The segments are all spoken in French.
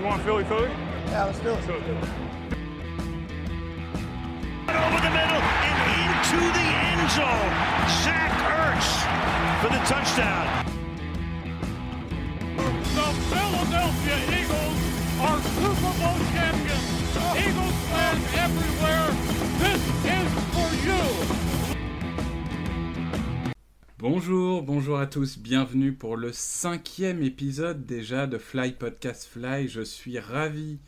You want Philly Philly? Yeah, let's do it. Philly Philly. over the middle and into the end zone. Zach Ertz for the touchdown. The Philadelphia Eagles are Super Bowl champions. Eagles fans everywhere, Bonjour, bonjour à tous, bienvenue pour le cinquième épisode déjà de Fly Podcast Fly. Je suis ravi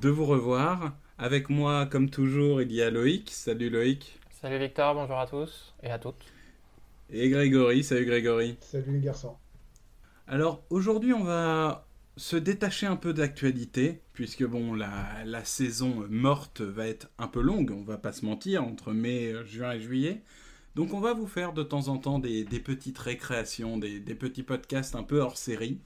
de vous revoir. Avec moi, comme toujours, il y a Loïc. Salut Loïc. Salut Victor, bonjour à tous et à toutes. Et Grégory. Salut Grégory. Salut les garçons. Alors aujourd'hui, on va se détacher un peu d'actualité, puisque bon, la, la saison morte va être un peu longue, on va pas se mentir, entre mai, juin et juillet. Donc on va vous faire de temps en temps des, petites récréations, des, des petits podcasts un peu hors série,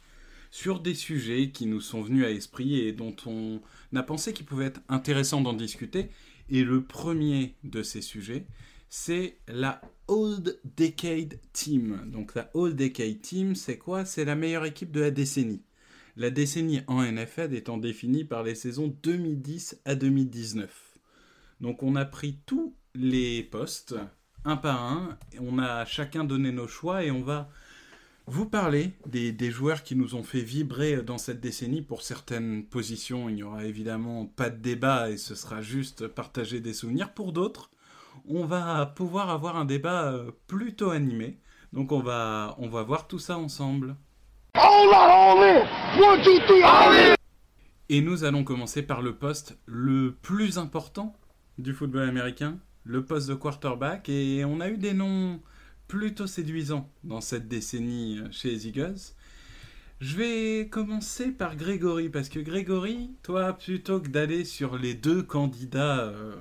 sur des sujets qui nous sont venus à esprit et dont on a pensé qu'il pouvait être intéressant d'en discuter. Et le premier de ces sujets, c'est la Old Decade Team. Donc la Old Decade Team, c'est quoi? C'est la meilleure équipe de la décennie. La décennie en NFL étant définie par les saisons 2010 à 2019. Donc on a pris tous les postes, un par un, on a chacun donné nos choix et on va vous parler des, des, joueurs qui nous ont fait vibrer dans cette décennie. Pour certaines positions, il n'y aura évidemment pas de débat et ce sera juste partager des souvenirs. Pour d'autres, on va pouvoir avoir un débat euh, plutôt animé. Donc on va, on va voir tout ça ensemble. Et nous allons commencer par le poste le plus important du football américain, le poste de quarterback. Et on a eu des noms plutôt séduisants dans cette décennie chez les Eagles. Je vais commencer par Grégory, parce que Grégory, toi, plutôt que d'aller sur les deux candidats euh,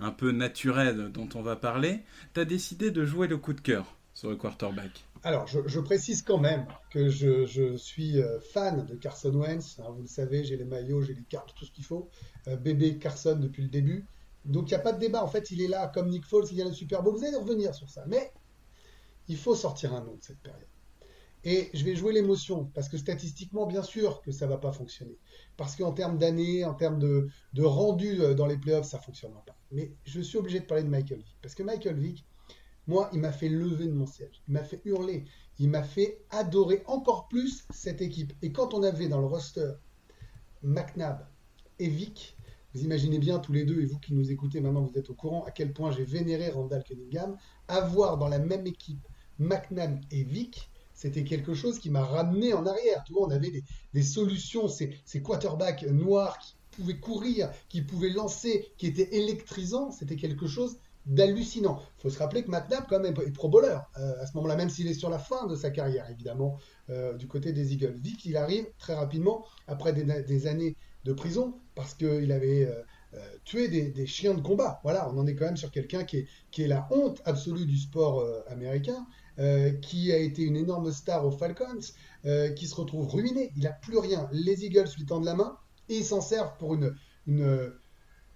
un peu naturels dont on va parler, tu as décidé de jouer le coup de cœur sur le quarterback. Alors, je, précise quand même que je, suis euh, fan de Carson Wentz. Alors, vous le savez, j'ai les maillots, j'ai les cartes, tout ce qu'il faut. Euh, bébé Carson depuis le début. Donc, il n'y a pas de débat. En fait, il est là comme Nick Foles, il y a le Super Bowl. Vous allez revenir sur ça. Mais il faut sortir un nom de cette période. Et je vais jouer l'émotion, parce que statistiquement, bien sûr que ça ne va pas fonctionner. Parce qu'en termes d'années, en termes de, rendu dans les playoffs, ça ne fonctionnera pas. Mais je suis obligé de parler de Michael Vick. Parce que Michael Vick, moi, il m'a fait lever de mon siège. Il m'a fait hurler. Il m'a fait adorer encore plus cette équipe. Et quand on avait dans le roster McNabb et Vick, vous imaginez bien tous les deux, et vous qui nous écoutez maintenant, vous êtes au courant à quel point j'ai vénéré Randall Cunningham. Avoir dans la même équipe McNabb et Vick, c'était quelque chose qui m'a ramené en arrière. Tu vois, on avait des, solutions, ces, quarterbacks noirs qui pouvaient courir, qui pouvaient lancer, qui étaient électrisants. C'était quelque chose d'hallucinant. Il faut se rappeler que McNabb, quand même, est pro bowler euh, à ce moment-là, même s'il est sur la fin de sa carrière, évidemment, euh, du côté des Eagles. Vick, il arrive très rapidement, après des années de prison, parce qu'il avait euh, euh, tué des, chiens de combat. Voilà, on en est quand même sur quelqu'un qui est, qui est la honte absolue du sport euh, américain. Qui a été une énorme star aux Falcons, qui se retrouve ruiné. Il n'a plus rien. Les Eagles lui tendent la main et s'en servent pour une, une,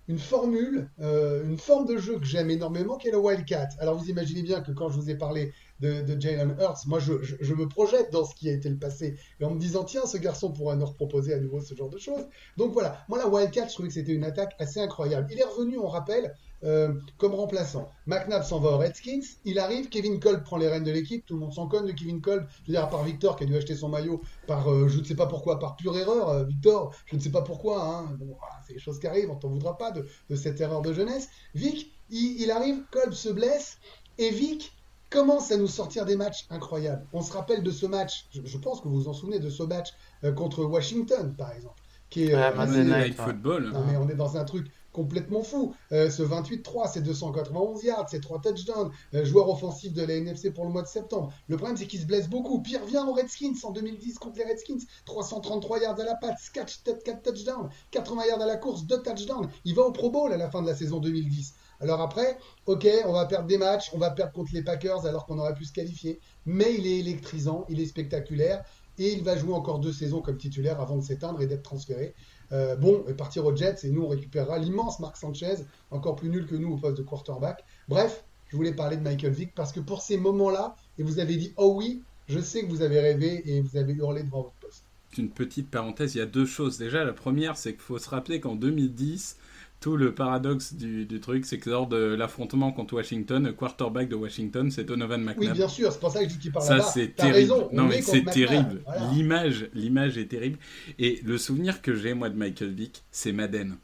une formule, une forme de jeu que j'aime énormément, qui est le Wildcat. Alors vous imaginez bien que quand je vous ai parlé de, Jalen Hurts, moi je, je, me projette dans ce qui a été le passé, et en me disant tiens, ce garçon pourra nous reproposer à nouveau ce genre de choses. Donc voilà, moi la Wildcat, je trouvais que c'était une attaque assez incroyable. Il est revenu, on rappelle, euh, comme remplaçant. McNabb s'en va aux Redskins, il arrive, Kevin Kolb prend les rênes de l'équipe, tout le monde s'en conne de Kevin Kolb, je veux à part Victor qui a dû acheter son maillot par, euh, je ne sais pas pourquoi, par pure erreur, euh, Victor, je ne sais pas pourquoi, hein. bon, voilà, c'est les choses qui arrivent, on t'en voudra pas de, de, cette erreur de jeunesse. Vic, il, il arrive, Kolb se blesse, et Vic commence à nous sortir des matchs incroyables. On se rappelle de ce match, je, je pense que vous vous en souvenez de ce match contre Washington, par exemple. Qui est, ouais, euh, Night Football. Non, mais on est dans un truc complètement fou. Euh, ce 28-3, c'est 291 yards, c'est 3 touchdowns, euh, joueur offensif de la NFC pour le mois de septembre. Le problème, c'est qu'il se blesse beaucoup. Puis il revient aux Redskins en 2010 contre les Redskins. 333 yards à la patte, 4, 4 touchdowns, 80 yards à la course, 2 touchdowns. Il va au Pro Bowl à la fin de la saison 2010. Alors après, ok, on va perdre des matchs, on va perdre contre les Packers alors qu'on aurait pu se qualifier. Mais il est électrisant, il est spectaculaire. Et il va jouer encore deux saisons comme titulaire avant de s'éteindre et d'être transféré. Euh, bon, et partir aux Jets, et nous on récupérera l'immense Marc Sanchez, encore plus nul que nous au poste de quarterback. Bref, je voulais parler de Michael Vick parce que pour ces moments-là, et vous avez dit oh oui, je sais que vous avez rêvé et vous avez hurlé devant votre poste. une petite parenthèse, il y a deux choses. Déjà, la première, c'est qu'il faut se rappeler qu'en 2010, tout le paradoxe du, du truc, c'est que lors de l'affrontement contre Washington, le quarterback de Washington, c'est Donovan McNabb. Oui, bien sûr, c'est pour ça que je dis qu'il parle Ça, c'est terrible. raison, non, mais c'est terrible. voilà. L'image, l'image est terrible. Et le souvenir que j'ai, moi, de Michael Vick, c'est Madden.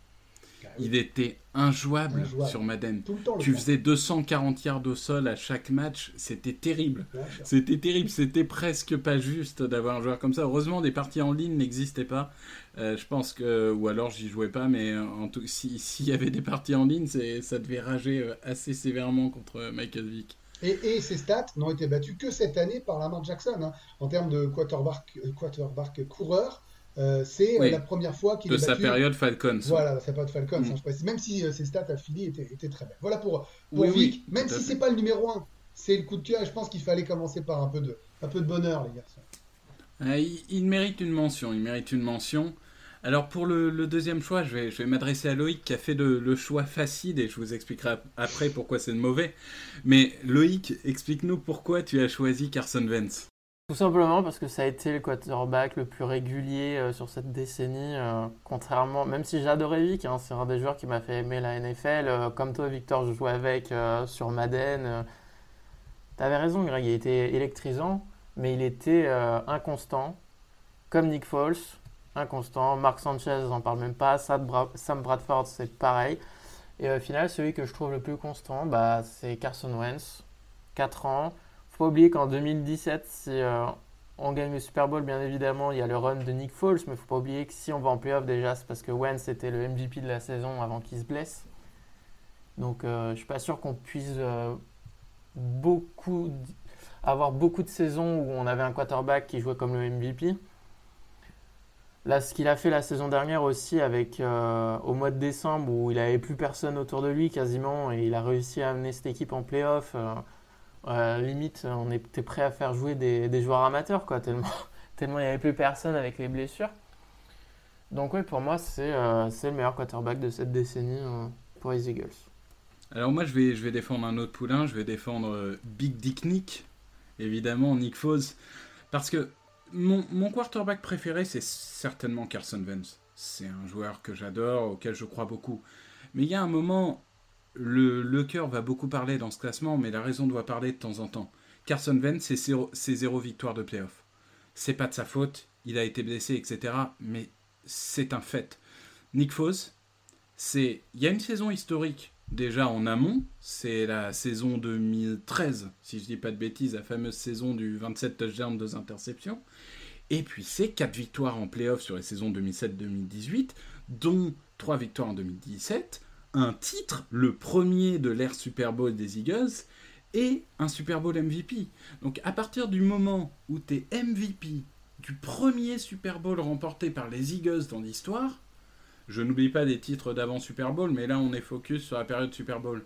Il était injouable, Injouable. sur Madden. Tout le temps, le Tu faisais 240 yards au sol à chaque match, c'était terrible. C'était terrible, c'était presque pas juste d'avoir un joueur comme ça. Heureusement, des parties en ligne n'existaient pas. Euh, je pense que, ou alors j'y jouais pas, mais en tout, si- s'il y avait des parties en ligne, ça devait rager euh, assez sévèrement contre Michael Vick. Et, et ces stats n'ont été battus que cette année par Lamar Jackson. hein. En termes de quarterback, quarterback coureur, euh, c'est euh, Oui. la première fois qu'il De est sa battu. période Falcons. Voilà, ça pas de Falcons, Mm. hein, je précise. Même si euh, ses stats à Philly étaient, étaient très belles. Voilà pour, pour Oui, oui, Vic. Même si c'est pas le numéro 1, c'est le coup de cœur. Je pense qu'il fallait commencer par un peu de, un peu de bonheur, les garçons. Ah, il, il mérite une mention, il mérite une mention. Alors pour le, le deuxième choix, je vais, je vais m'adresser à Loïc qui a fait le, le choix facile et je vous expliquerai ap- après pourquoi c'est le mauvais. Mais Loïc, explique-nous pourquoi tu as choisi Carson Wentz. Tout simplement parce que ça a été le quarterback le plus régulier euh, sur cette décennie. euh, contrairement, même si j'adorais Vic, hein, c'est un des joueurs qui m'a fait aimer la NFL. euh, comme toi, Victor, je jouais avec sur Madden. euh. T'avais raison, Greg, il était électrisant, mais il était inconstant, comme Nick Foles, inconstant. Mark Sanchez, j'en parle même pas. Sam Bradford, c'est pareil. Et au final, celui que je trouve le plus constant, bah, c'est Carson Wentz. 4 ans. Faut pas oublier qu'en 2017, si euh, on gagne le Super Bowl, bien évidemment, il y a le run de Nick Foles, mais faut pas oublier que si on va en playoff déjà, c'est parce que Wentz était le MVP de la saison avant qu'il se blesse. Donc, euh, je suis pas sûr qu'on puisse euh, avoir beaucoup de saisons où on avait un quarterback qui jouait comme le MVP. Là, ce qu'il a fait la saison dernière aussi, avec euh, au mois de décembre où il avait plus personne autour de lui quasiment, et il a réussi à amener cette équipe en playoff. Euh, limite, on était prêt à faire jouer des, joueurs amateurs, quoi, tellement, tellement il n'y avait plus personne avec les blessures. Donc oui, pour moi, c'est euh, le meilleur quarterback de cette décennie euh, pour les Eagles. Alors moi je vais, je vais défendre un autre poulain, je vais défendre euh, Big Dick Nick, évidemment Nick Foles, parce que mon, mon quarterback préféré c'est certainement Carson Wentz. C'est un joueur que j'adore, auquel je crois beaucoup. Mais il y a un moment, le, le cœur va beaucoup parler dans ce classement, mais la raison doit parler de temps en temps. Carson Wentz, c'est zéro, victoire de playoff. C'est pas de sa faute, il a été blessé, etc. Mais c'est un fait. Nick Foles, c'est il y a une saison historique déjà en amont, c'est la saison 2013, si je dis pas de bêtises, la fameuse saison du 27 touchdowns, 2 interceptions. Et puis c'est 4 victoires en playoff sur les saisons 2007-2018, dont 3 victoires en 2017, un titre, le premier de l'ère Super Bowl des Eagles, et un Super Bowl MVP. Donc à partir du moment où tu es MVP du premier Super Bowl remporté par les Eagles dans l'histoire, je n'oublie pas des titres d'avant Super Bowl, mais là on est focus sur la période Super Bowl.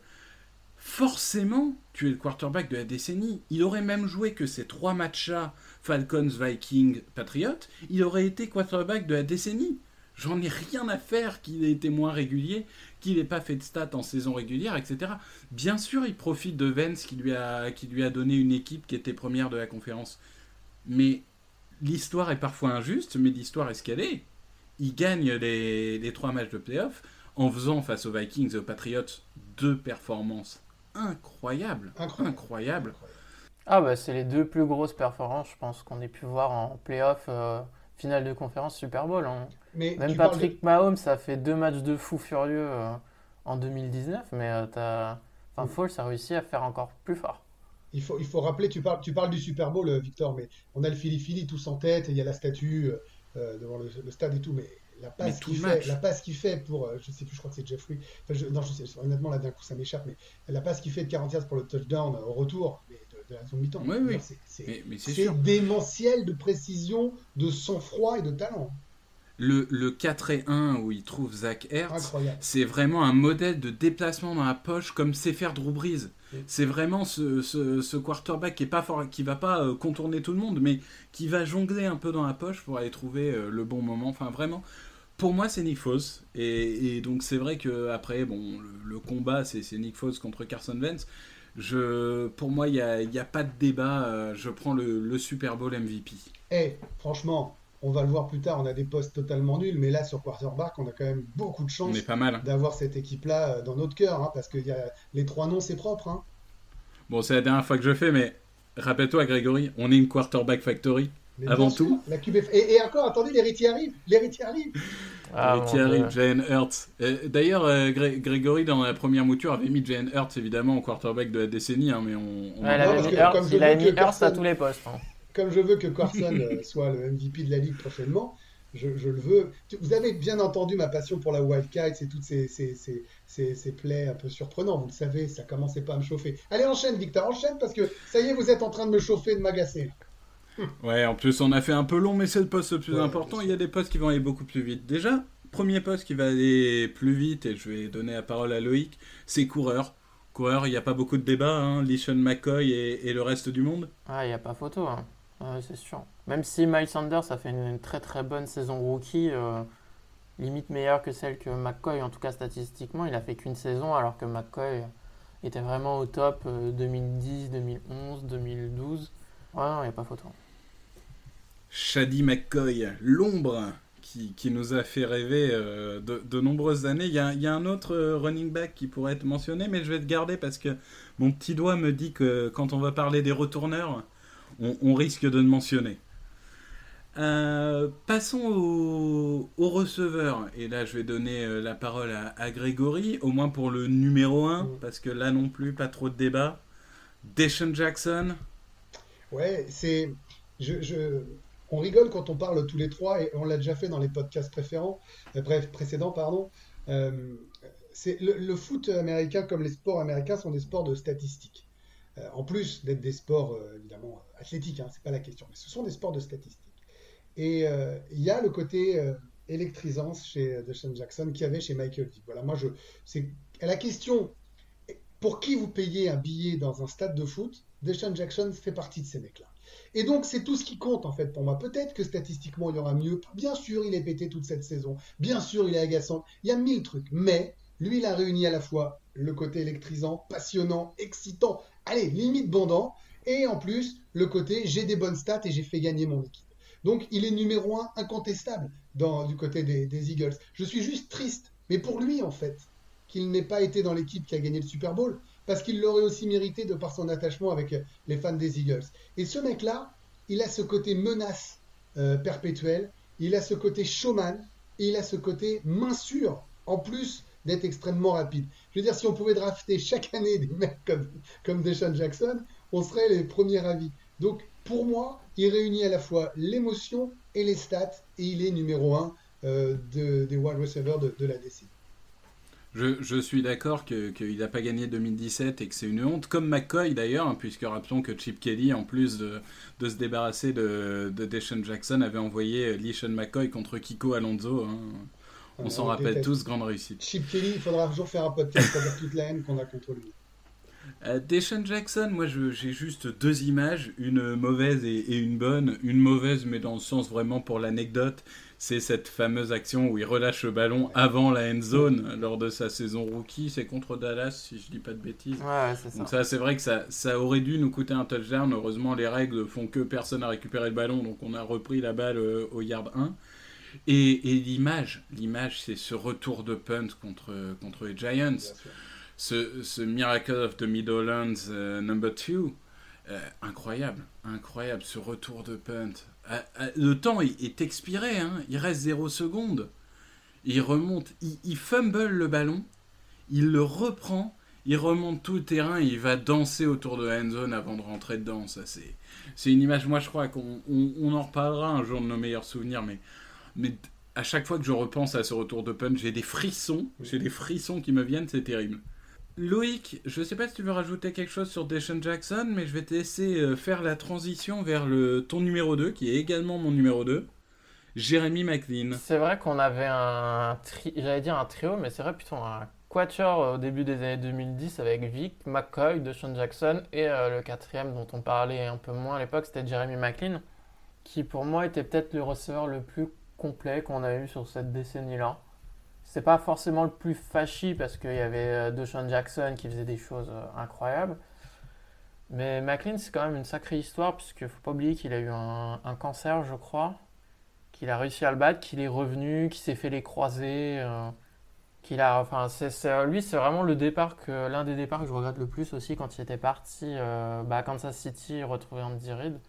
Forcément, tu es le quarterback de la décennie. Il aurait même joué que ces trois matchs-là, Falcons, Vikings, Patriots, il aurait été quarterback de la décennie. J'en ai rien à faire qu'il ait été moins régulier, qu'il n'ait pas fait de stats en saison régulière, etc. Bien sûr, il profite de Vance qui lui a, qui lui a donné une équipe qui était première de la conférence. Mais l'histoire est parfois injuste, mais l'histoire est ce qu'elle est. Il gagne les, les trois matchs de playoff en faisant face aux Vikings et aux Patriots deux performances incroyables. Incroyable. Incroyables. Ah bah c'est les deux plus grosses performances, je pense, qu'on ait pu voir en playoff, euh, finale de conférence Super Bowl. hein. Mais Même de- Patrick Mahomes a fait deux matchs de fou furieux euh, en 2019, mais euh, t'as... Enfin, Foles a réussi à faire encore plus fort. Il faut, il faut rappeler, tu parles, tu parles du Super Bowl, euh, Victor, mais on a le Philly Philly tous en tête, et il y a la statue euh, devant le, le stade et tout, mais la passe qu'il fait, la passe qu'il fait pour, je sais plus, je crois que c'est Jeffrey, enfin, je- non, je sais, honnêtement, là d'un coup ça m'échappe, mais la passe qu'il fait de 40 yards pour le touchdown au retour mais de, la seconde mi-temps, Oui, oui. c'est- démentiel de précision, de sang-froid et de talent. Le, le 4 et 1 où il trouve Zach Ertz, Incroyable. c'est vraiment un modèle de déplacement dans la poche comme sait faire Drew Brees. C'est vraiment ce, ce, ce quarterback qui est pas fort, qui va pas euh, contourner tout le monde, mais qui va jongler un peu dans la poche pour aller trouver euh, le bon moment. Enfin, vraiment, pour moi, c'est Nick Foles. Et, et donc, c'est vrai que après, bon, le, le combat, c'est Nick Foles contre Carson Wentz. Je, pour moi, il n'y a, il y a pas de débat. euh, je prends le, le Super Bowl MVP. Eh, franchement, on va le voir plus tard, on a des postes totalement nuls, mais là sur quarterback, on a quand même beaucoup de chance d'avoir cette équipe-là euh, dans notre cœur, hein, parce que y a, les trois noms, c'est propre. Hein. Bon, c'est la dernière fois que je fais, mais rappelle-toi, Grégory, on est une quarterback factory. avant tout. La et, et, encore, attendez, l'héritier arrive. L'héritier arrive. Ah, l'héritier arrive, Jalen Hurts. D'ailleurs, euh, Grégory, dans la première mouture, avait mis Jalen Hurts, évidemment, au quarterback de la décennie. Hein, mais on, il a mis Hurts, à tous les postes. Hein comme je veux que Carson euh, soit le MVP de la ligue prochainement, je, le veux. Vous avez bien entendu ma passion pour la Wildcat et toutes ces, ces, ces, ces, plays un peu surprenants. Vous le savez, ça commençait pas à me chauffer. Allez, enchaîne, Victor, enchaîne parce que ça y est, vous êtes en train de me chauffer, de m'agacer. Ouais, en plus, on a fait un peu long, mais c'est le poste le plus important. Il y a des postes qui vont aller beaucoup plus vite. Déjà, premier poste qui va aller plus vite, et je vais donner la parole à Loïc, c'est coureur. Coureur, il n'y a pas beaucoup de débats, hein, Lishon McCoy et, et, le reste du monde. Ah, il n'y a pas photo. Hein c'est sûr. Même si Miles Sanders a fait une, très très bonne saison rookie, euh, limite meilleure que celle que McCoy, en tout cas statistiquement, il a fait qu'une saison alors que McCoy était vraiment au top 2010, 2011, 2012. Ouais, il n'y a pas photo. Shady McCoy, l'ombre qui, qui, nous a fait rêver euh, de, de, nombreuses années. Il y, a, y, a, un autre euh, running back qui pourrait être mentionné, mais je vais te garder parce que mon petit doigt me dit que quand on va parler des retourneurs, on, risque de le mentionner. Euh, passons au, receveur. Et là, je vais donner la parole à, Grégory, au moins pour le numéro 1, mm. parce que là non plus, pas trop de débat. Deshaun Jackson. Ouais, c'est. Je, On rigole quand on parle tous les trois, et on l'a déjà fait dans les podcasts préférents, euh, bref, précédents, pardon. c'est le, foot américain, comme les sports américains, sont des sports de statistiques. en plus d'être des sports, évidemment, athlétique, hein, c'est pas la question, mais ce sont des sports de statistiques. Et euh, il y a le côté euh, électrisant chez euh, Deshaun Jackson qui avait chez Michael Vick. Voilà, moi je, c'est la question pour qui vous payez un billet dans un stade de foot, Deshaun Jackson fait partie de ces mecs-là. Et donc, c'est tout ce qui compte, en fait, pour moi. Peut-être que statistiquement, il y aura mieux. Bien sûr, il est pété toute cette saison. Bien sûr, il est agaçant. Il y a mille trucs. Mais, lui, il a réuni à la fois le côté électrisant, passionnant, excitant, allez, limite bandant, et en plus, le côté j'ai des bonnes stats et j'ai fait gagner mon équipe. Donc il est numéro un incontestable du côté des, Eagles. Je suis juste triste, mais pour lui en fait, qu'il n'ait pas été dans l'équipe qui a gagné le Super Bowl, parce qu'il l'aurait aussi mérité de par son attachement avec les fans des Eagles. Et ce mec-là, il a ce côté menace euh, perpétuelle, il a ce côté showman, et il a ce côté main sûre, en plus d'être extrêmement rapide. Je veux dire, si on pouvait drafter chaque année des mecs comme, comme Deshaun Jackson, on serait les premiers avis. Donc, pour moi, il réunit à la fois l'émotion et les stats, et il est numéro un euh, des wide receivers de, la décennie. Je, suis d'accord qu'il n'a pas gagné 2017 et que c'est une honte, comme McCoy d'ailleurs, hein, puisque rappelons que Chip Kelly, en plus de, se débarrasser de, de Deshaun Jackson, avait envoyé Leishon McCoy contre Kiko Alonso. Hein. On s'en rappelle tous, grande réussite. Chip Kelly, il faudra toujours faire un podcast dire toute la haine qu'on a contre lui. Euh, Deshaun Jackson, moi j'ai juste deux images, une mauvaise et, une bonne. Une mauvaise, mais dans le sens vraiment pour l'anecdote, c'est cette fameuse action où il relâche le ballon avant la end zone lors de sa saison rookie. C'est contre Dallas, si je dis pas de bêtises. Ouais, c'est ça. Donc ça, c'est vrai que ça, ça aurait dû nous coûter un touchdown. Heureusement, les règles font que personne n'a récupéré le ballon, donc on a repris la balle euh, au yard 1. Et, l'image, l'image, c'est ce retour de punt contre, contre les Giants ce, Miracle of the Middlelands euh, number 2, euh, incroyable, incroyable, ce retour de punt. Euh, le temps est, expiré, hein, il reste 0 secondes. Il remonte, il, fumble le ballon, il le reprend, il remonte tout le terrain il va danser autour de la end zone avant de rentrer dedans. Ça, c'est, c'est une image, moi je crois qu'on on, en reparlera un jour de nos meilleurs souvenirs, mais, mais à chaque fois que je repense à ce retour de punt, j'ai des frissons, j'ai des frissons qui me viennent, c'est terrible. Loïc, je ne sais pas si tu veux rajouter quelque chose sur Deshaun Jackson, mais je vais te laisser euh, faire la transition vers le, ton numéro 2, qui est également mon numéro 2, Jérémy McLean. C'est vrai qu'on avait un, j'allais dire un trio, mais c'est vrai plutôt un quatuor euh, au début des années 2010 avec Vic, McCoy, Deshaun Jackson, et euh, le quatrième dont on parlait un peu moins à l'époque, c'était Jeremy McLean, qui pour moi était peut-être le receveur le plus complet qu'on a eu sur cette décennie-là c'est pas forcément le plus fâchi parce qu'il y avait euh, DeShaun Jackson qui faisait des choses euh, incroyables. Mais McLean, c'est quand même une sacrée histoire, puisque faut pas oublier qu'il a eu un, cancer, je crois, qu'il a réussi à le battre, qu'il est revenu, qu'il s'est fait les croisés. euh, qu'il a, enfin, c'est- lui, c'est vraiment le départ que l'un des départs que je regrette le plus aussi quand il était parti euh, bah, à Kansas City retrouver Andy Reid.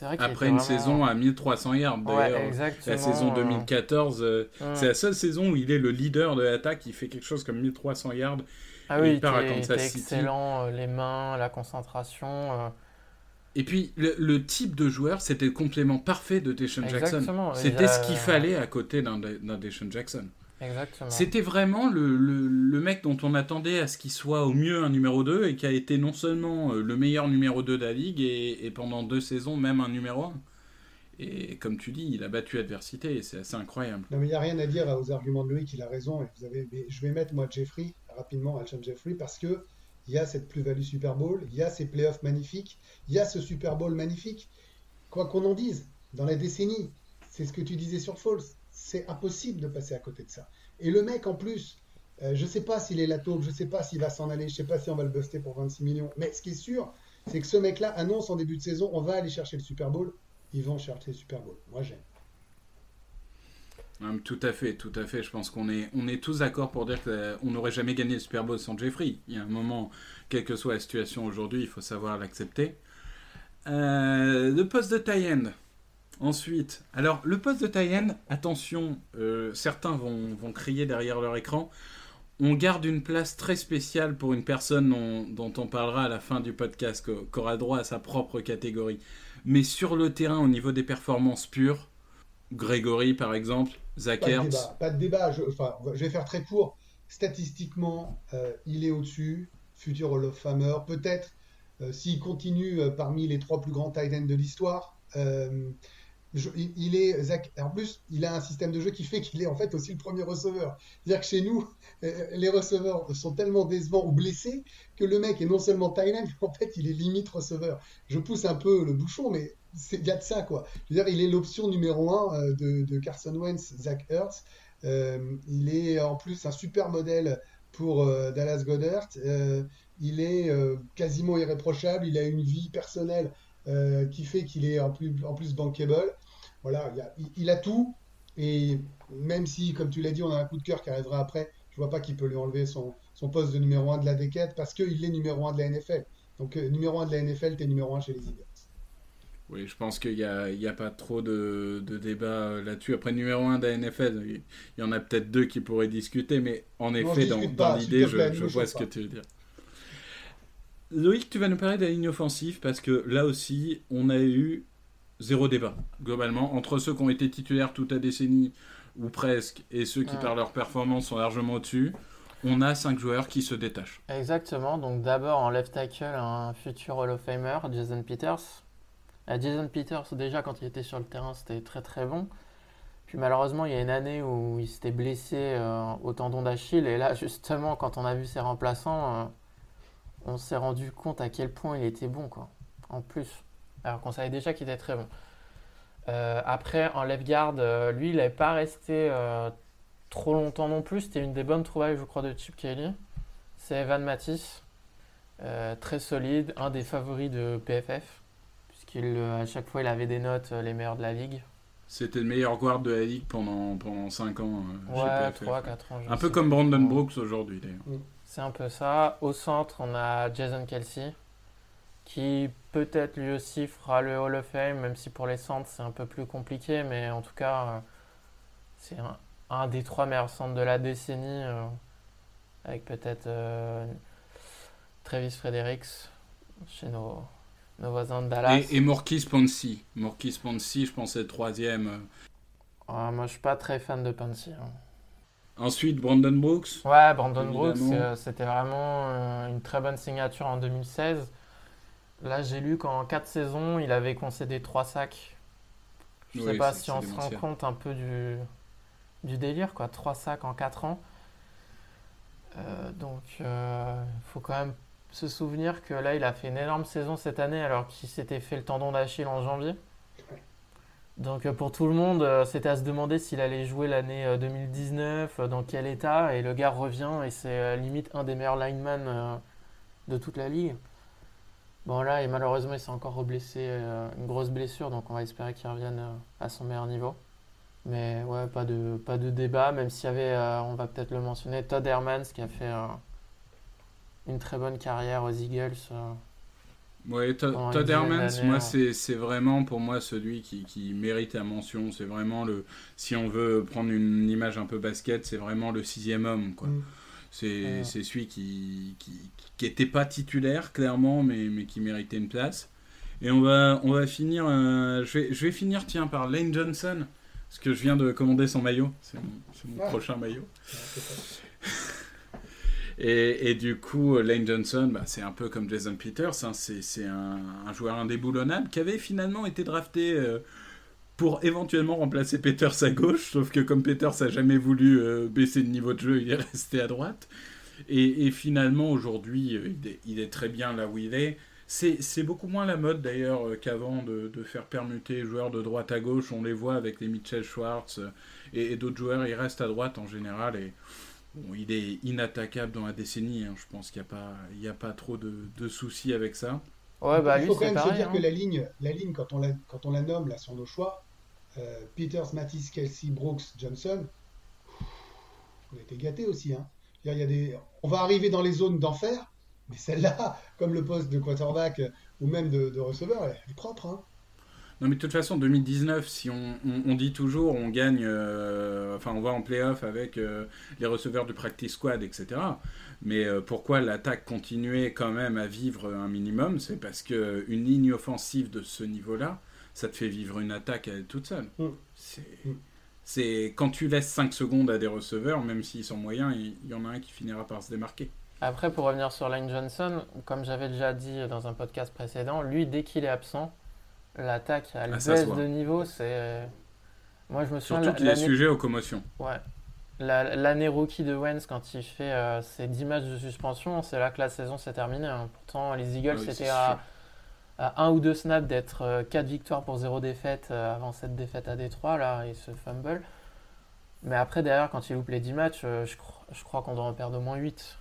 Vrai Après une vraiment- saison à 1300 yards, d'ailleurs. la saison euh, 2014, euh, c'est la seule saison où il est le leader de l'attaque. Il fait quelque chose comme 1300 yards. Ah il oui, il part à Kansas City. excellent, euh, les mains, la concentration. euh, Et puis, le, le type de joueur, c'était le complément parfait de Deshaun Jackson. C'était a- ce qu'il fallait à côté d'un d'un Deshaun Jackson. C'était vraiment le, le- le mec dont on attendait à ce qu'il soit au mieux un numéro 2 et qui a été non seulement euh, le meilleur numéro 2 de la ligue et, et pendant deux saisons même un numéro 1. Et comme tu dis, il a battu adversité et c'est assez incroyable. Non, mais il n'y a rien à dire aux arguments de Loïc, il a raison. Et vous avez... mais je vais mettre moi Jeffrey rapidement, Alshon Jeffrey, parce que il y a cette plus-value Super Bowl, il y a ces playoffs magnifiques, il y a ce Super Bowl magnifique. Quoi qu'on en dise, dans la décennie, c'est ce que tu disais sur Falls, c'est impossible de passer à côté de ça. Et le mec en plus, euh, je sais pas s'il est la taupe, je sais pas s'il va s'en aller, je sais pas si on va le buster pour 26 millions, mais ce qui est sûr, c'est que ce mec-là annonce en début de saison, on va aller chercher le Super Bowl. Ils vont chercher le Super Bowl. Moi j'aime. Tout à fait, tout à fait. Je pense qu'on est, on est tous d'accord pour dire qu'on n'aurait jamais gagné le Super Bowl sans Jeffrey. Il y a un moment, quelle que soit la situation aujourd'hui, il faut savoir l'accepter. Euh, le poste de tie-end. Ensuite, alors le poste de tie-end, attention, euh, certains vont, vont crier derrière leur écran. On garde une place très spéciale pour une personne dont, on parlera à la fin du podcast, qui aura droit à sa propre catégorie. Mais sur le terrain, au niveau des performances pures, Grégory par exemple, Zach Pas de débat. Pas de débat. Je, enfin, je vais faire très court. Statistiquement, euh, il est au-dessus. Futur Hall of Famer. Peut-être euh, s'il continue parmi les trois plus grands tight de l'histoire. Il, est Zach- En plus, il a un système de jeu qui fait qu'il est en fait aussi le premier receveur. C'est-à-dire que chez nous, euh, les receveurs sont tellement décevants ou blessés que le mec est non seulement end, mais en fait, il est limite receveur. Je pousse un peu le bouchon, mais il y a de ça quoi. Je veux dire, il est l'option numéro un euh, de, Carson Wentz, Zach Ertz. Euh, il est en plus un super modèle pour Dallas Goddard. Il est quasiment irréprochable. Il a une vie personnelle qui fait qu'il est en plus, en plus bankable. Voilà, il, a- il- il a tout. Et même si, comme tu l'as dit, on a un coup de cœur qui arrivera après, je vois pas qu'il peut lui enlever son, son poste de numéro 1 de la déquête parce qu'il est numéro 1 de la NFL. Donc, euh, numéro 1 de la NFL, t'es numéro 1 chez les Eagles. Oui, je pense qu'il n'y a, il y a pas trop de, de débat euh, là-dessus. Après, numéro 1 de la NFL, il y en a peut-être deux qui pourraient discuter, mais en effet, dans, dans l'idée, je, ne vois ce que tu veux dire. Loïc, tu vas nous parler de la ligne offensive parce que là aussi, on a eu zéro débat, globalement, entre ceux qui ont été titulaires toute la décennie ou presque et ceux qui, Ouais. par leur performance, sont largement au-dessus. On a cinq joueurs qui se détachent. Exactement. Donc d'abord en left tackle, un futur Hall of Famer, Jason Peters. Euh, Jason Peters, déjà quand il était sur le terrain, c'était très très bon. Puis malheureusement, il y a une année où il s'était blessé euh, au tendon d'Achille. Et là, justement, quand on a vu ses remplaçants, euh, on s'est rendu compte à quel point il était bon, quoi. En plus. Alors qu'on savait déjà qu'il était très bon. Euh, après, en left guard, euh, lui, il n'avait pas resté euh, trop longtemps non plus. C'était une des bonnes trouvailles, je crois, de Chip Kelly. C'est Evan Matisse. Euh, très solide, un des favoris de PFF. Puisqu'il, euh, à chaque fois, il avait des notes euh, les meilleures de la ligue. C'était le meilleur guard de la ligue pendant, pendant 5 ans. euh, chez Ouais, PFF. 3, 4 ans. je Un peu comme. Brandon Brooks aujourd'hui, d'ailleurs. C'est un peu ça. Au centre, on a Jason Kelsey, qui peut-être lui aussi fera le Hall of Fame, même si pour les centres c'est un peu plus compliqué, mais en tout cas, euh, c'est un, un des trois meilleurs centres de la décennie, euh, avec peut-être euh, Travis Fredericks chez nos, nos voisins de Dallas. Et, et Morkis Ponsi. Morkis Ponsi, je pense, c'est le troisième. Ah, moi, je suis pas très fan de Pansy. hein. Ensuite, Brandon Brooks. Ouais, Brandon Brooks, euh, c'était vraiment euh, une très bonne signature en 2016. Là, j'ai lu qu'en 4 saisons, il avait concédé 3 sacs. Je sais Oui, pas si on se rend compte un peu du, du délire, quoi. 3 sacs en 4 ans. Euh, donc, il faut quand même se souvenir que là, il a fait une énorme saison cette année alors qu'il s'était fait le tendon d'Achille en janvier. Donc euh, pour tout le monde, euh, c'était à se demander s'il allait jouer l'année euh, 2019, euh, dans quel état, et le gars revient et c'est euh, limite un des meilleurs linemen euh, de toute la ligue. Bon là, et malheureusement, il s'est encore reblessé, euh, une grosse blessure, donc on va espérer qu'il revienne euh, à son meilleur niveau. Mais ouais, pas de, pas de débat, même s'il y avait, euh, on va peut-être le mentionner, Todd Hermans qui a fait euh, une très bonne carrière aux Eagles. euh. Ouais, To- Todd Hermans, moi, c'est c'est vraiment pour moi celui qui, qui mérite la mention. C'est vraiment le. Si on veut prendre une image un peu basket, c'est vraiment le sixième homme, quoi. Mm. C'est celui qui, qui, qui était pas titulaire, clairement, mais, mais qui méritait une place. Et on va, on va finir. euh, je, vais, je vais finir, tiens, par Lane Johnson, parce que je viens de commander son maillot. C'est mon, prochain maillot. Ouais. Et, et du coup, Lane Johnson, bah, c'est un peu comme Jason Peters, hein, c'est c'est un, un joueur indéboulonnable qui avait finalement été drafté euh, pour éventuellement remplacer Peters à gauche, sauf que comme Peters a jamais voulu euh, baisser de niveau de jeu, il est resté à droite. Et, et finalement, aujourd'hui, euh, il est, il est très bien là où il est. C'est c'est beaucoup moins la mode d'ailleurs euh, qu'avant de, de faire permuter les joueurs de droite à gauche. On les voit avec les Mitchell Schwartz et, et d'autres joueurs, ils restent à droite en général. Et, Bon, il est inattaquable dans la décennie, hein. je pense qu'il n'y a, pas- il y a pas trop de, de soucis avec ça. Ouais, bah Il lui, faut quand c'est même se dire hein. que la ligne, la ligne quand, on la, quand on la nomme là, sur nos choix, euh, Peters, Matisse, Kelsey, Brooks, Johnson, on a été aussi. Hein. Il y a- des... On va arriver dans les zones d'enfer, mais celle-là, comme le poste de quarterback euh, ou même de, receveur, elle, est propre. Hein. Non, mais de toute façon, 2019, si on, dit toujours, on gagne, euh, enfin, on va en playoff avec les receveurs du practice squad, etc. Mais pourquoi l'attaque continuait quand même à vivre un minimum? C'est parce que une ligne offensive de ce niveau-là, ça te fait vivre une attaque à toute seule. Mm. C'est. Mm. C'est quand tu laisses 5 secondes à des receveurs, même s'ils sont moyens, il y en a un qui finira par se démarquer. Après, pour revenir sur Lane Johnson, comme j'avais déjà dit dans un podcast précédent, lui, dès qu'il est absent, l'attaque, elle Ah, baisse de niveau. C'est... Moi, je me souviens, Surtout qu'il est sujet aux commotions. Ouais. La- L'année rookie de Wentz, quand il fait euh, ses 10 matchs de suspension, c'est là que la saison s'est terminée. hein. Pourtant, les Eagles Ah oui, étaient sûr. À, à un ou deux snaps d'être 4 victoires pour 0 défaite euh, avant cette défaite à Détroit, là, et ce fumble. Mais après, derrière, quand il loupe les 10 matchs, euh, je, cro- je crois qu'on doit en perdre au moins 8.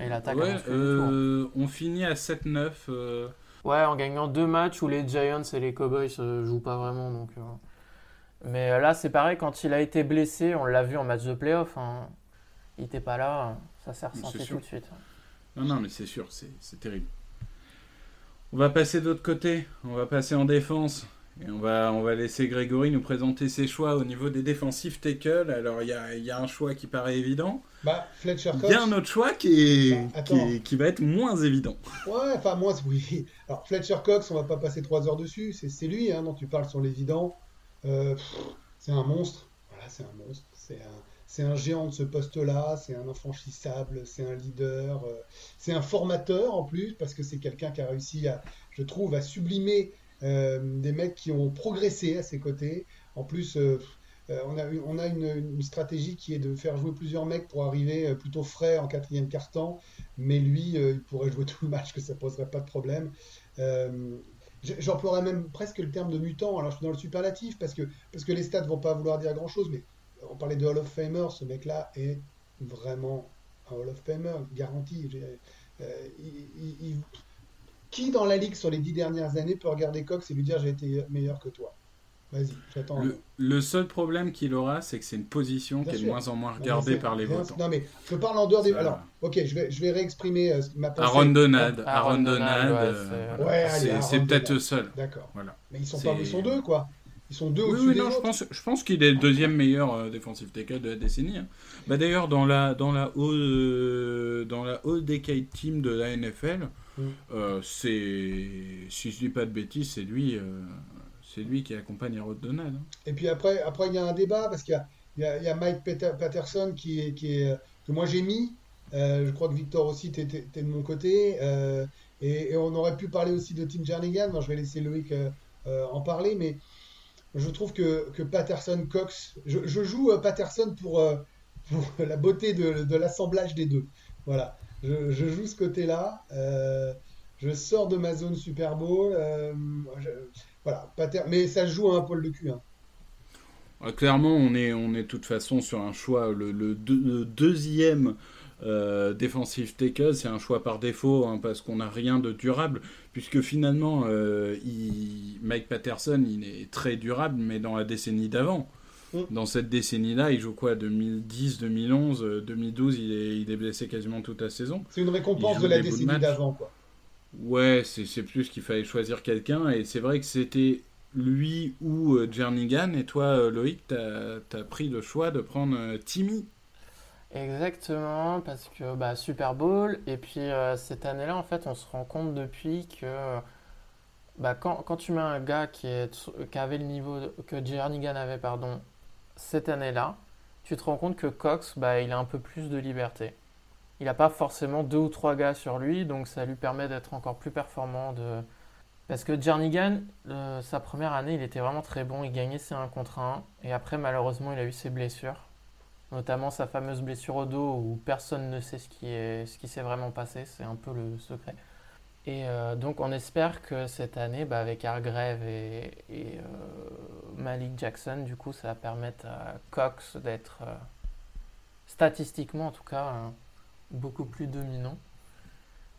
Et l'attaque Ouais, euh, on finit à 7-9. euh, Ouais, en gagnant deux matchs où les Giants et les Cowboys ne jouent pas vraiment. Donc, euh. Mais euh, là, c'est pareil, quand il a été blessé, on l'a vu en match de playoff, hein, il n'était pas là, ça s'est ressenti tout de suite. Non, non, mais c'est sûr, c'est terrible. On va passer de l'autre côté, on va passer en défense. Et on va, on va laisser Grégory nous présenter ses choix au niveau des défensifs tackle. Alors, il y a, il y a un choix qui paraît évident. Bah, Fletcher Il Cox. y a un autre choix qui, est, Bah, qui, est- qui va être moins évident. Ouais, enfin, moi, oui. Alors, Fletcher Cox, on va pas passer trois heures dessus. C'est c'est lui hein, dont tu parles sur l'évident. Euh, c'est un monstre. Voilà, c'est un monstre. C'est un, c'est un géant de ce poste-là. C'est un infranchissable. C'est un leader. euh, c'est un formateur en plus, parce que c'est quelqu'un qui a réussi à, je trouve, à sublimer euh, des mecs qui ont progressé à ses côtés. En plus, euh, on a, une, stratégie qui est de faire jouer plusieurs mecs pour arriver plutôt frais en quatrième quart-temps mais lui, il pourrait jouer tout le match, que ça poserait pas de problème. J'emploierais même presque le terme de mutant. Alors je suis dans le superlatif parce que, parce que les stats vont pas vouloir dire grand chose, mais on parlait de Hall of Famer, ce mec-là est vraiment un Hall of Famer, garanti. Euh, il- il- il- Qui dans la ligue sur les dix dernières années peut regarder Cox et lui dire j'ai été meilleur que toi? Vas-y, j'attends. Le, le seul problème qu'il aura, c'est que c'est une position Bien qui est de moins en moins regardée par les votants. Non mais je parle en dehors des. Ça- Alors, ok, je vais, je vais réexprimer euh, ma pensée. Aaron Donald, Aaron Aaron Donald, euh, c'est-. Ouais, peut-être le seul. D'accord. Voilà. Mais ils sont pas, ils sont deux quoi. Ils sont deux Oui, au-dessus oui, des non, je pense, je pense qu'il est le deuxième meilleur euh, défensif tackle de la décennie. hein. Bah, D'ailleurs, dans la, dans, la all, euh, dans la All Decade Team de la NFL, Mm. euh, c'est, si je dis pas de bêtises, c'est lui, euh, c'est lui qui accompagne Aaron Donald. hein. Et puis après, après il y a un débat parce qu'il y y y a Mike Peter- Patterson qui est, qui est, que moi j'ai mis. Je crois que Victor aussi, t'es de mon côté. Et, et on aurait pu parler aussi de Tim Jernigan. Moi, je vais laisser Loïc en parler, mais je trouve que, que Patterson Cox, je, joue euh, Patterson pour, euh, la beauté de, l'assemblage des deux. Voilà, je, joue ce côté-là. Euh, je sors de ma zone Super Bowl. voilà, Pater- mais ça joue à un poil de cul. hein. Clairement, on est, on est de toute façon sur un choix. Le deuxième euh, défensif tackle, c'est un choix par défaut hein, parce qu'on n'a rien de durable. Puisque finalement, euh, il- Mike Patterson, il est très durable, mais dans la décennie d'avant. Mm. Dans cette décennie-là, il joue quoi 2010, 2011, 2012, il est, il est blessé quasiment toute la saison. C'est une récompense de la décennie d'avant, quoi. Ouais, c'est plus qu'il fallait choisir quelqu'un. Et c'est vrai que c'était lui ou euh, Jernigan. Et toi, euh, Loïc, t'as as pris le choix de prendre euh, Timmy. Exactement, parce que bah, Super Bowl, et puis euh, cette année-là, en fait, on se rend compte depuis que bah, quand, quand tu mets un gars qui, est, qui avait le niveau que Jernigan avait, pardon, cette année-là, tu te rends compte que Cox, bah, il a un peu plus de liberté. Il n'a pas forcément deux ou trois gars sur lui, donc ça lui permet d'être encore plus performant. De... Parce que Jernigan, euh, sa première année, il était vraiment très bon, il gagnait ses 1 contre 1, et après, malheureusement, il a eu ses blessures notamment sa fameuse blessure au dos où personne ne sait ce qui est, ce qui s'est vraiment passé, c'est un peu le secret. Et euh, donc on espère que cette année, bah, avec Hargrave et, euh, Malik Jackson, du coup, ça va permettre à Cox d'être euh, statistiquement en tout cas beaucoup plus dominant.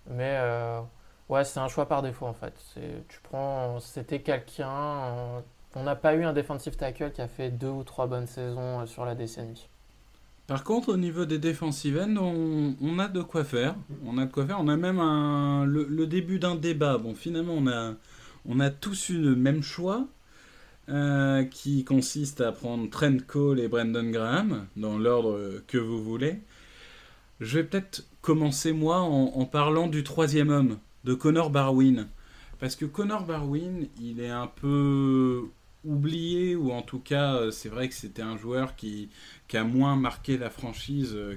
Mais ouais, c'est un choix par défaut en fait. Tu prends, c'était quelqu'un. on n'a pas eu un defensive tackle qui a fait deux ou trois bonnes saisons sur la décennie. Par contre, au niveau des defensive on, a de quoi faire. On a de quoi faire. On a même le, début d'un débat. Bon, finalement, on a, on a tous eu le même choix. euh, qui consiste à prendre Trent Cole et Brandon Graham dans l'ordre que vous voulez. Je vais peut-être commencer moi en, en parlant du troisième homme, de Connor Barwin. Parce que Connor Barwin, il est un peu oublié, ou en tout cas, euh, c'est vrai que c'était un joueur qui, qui a moins marqué la franchise euh,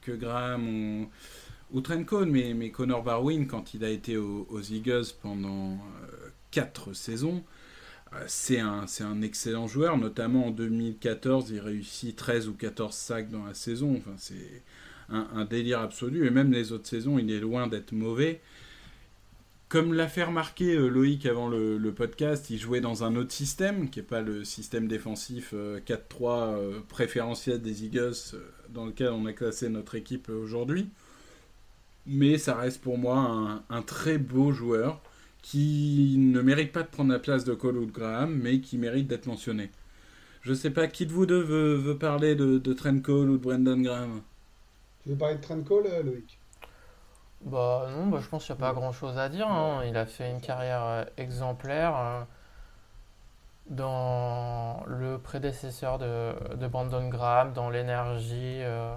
que, Graham ou, Trent Cole. Mais, mais Connor Barwin, quand il a été au- aux Eagles pendant 4 saisons, euh, c'est un, excellent joueur, notamment en 2014, il réussit 13 ou 14 sacs dans la saison. Enfin, c'est un délire absolu. Et même les autres saisons, il est loin d'être mauvais. Comme l'a fait remarquer euh, Loïc avant le, podcast, il jouait dans un autre système, qui n'est pas le système défensif euh, 4-3 euh, préférentiel des Eagles, euh, dans lequel on a classé notre équipe euh, aujourd'hui. Mais ça reste pour moi un, très beau joueur qui ne mérite pas de prendre la place de Cole ou de Graham, mais qui mérite d'être mentionné. Je sais pas qui de vous deux veut, parler de, de Trent Cole ou de Brendan Graham? Tu veux parler de Trent Cole, euh, Loïc? Bah non, bah, je pense qu'il n'y a pas grand-chose à dire. hein. Il a fait une carrière euh, exemplaire euh, dans le prédécesseur de, de Brandon Graham, dans l'énergie, euh,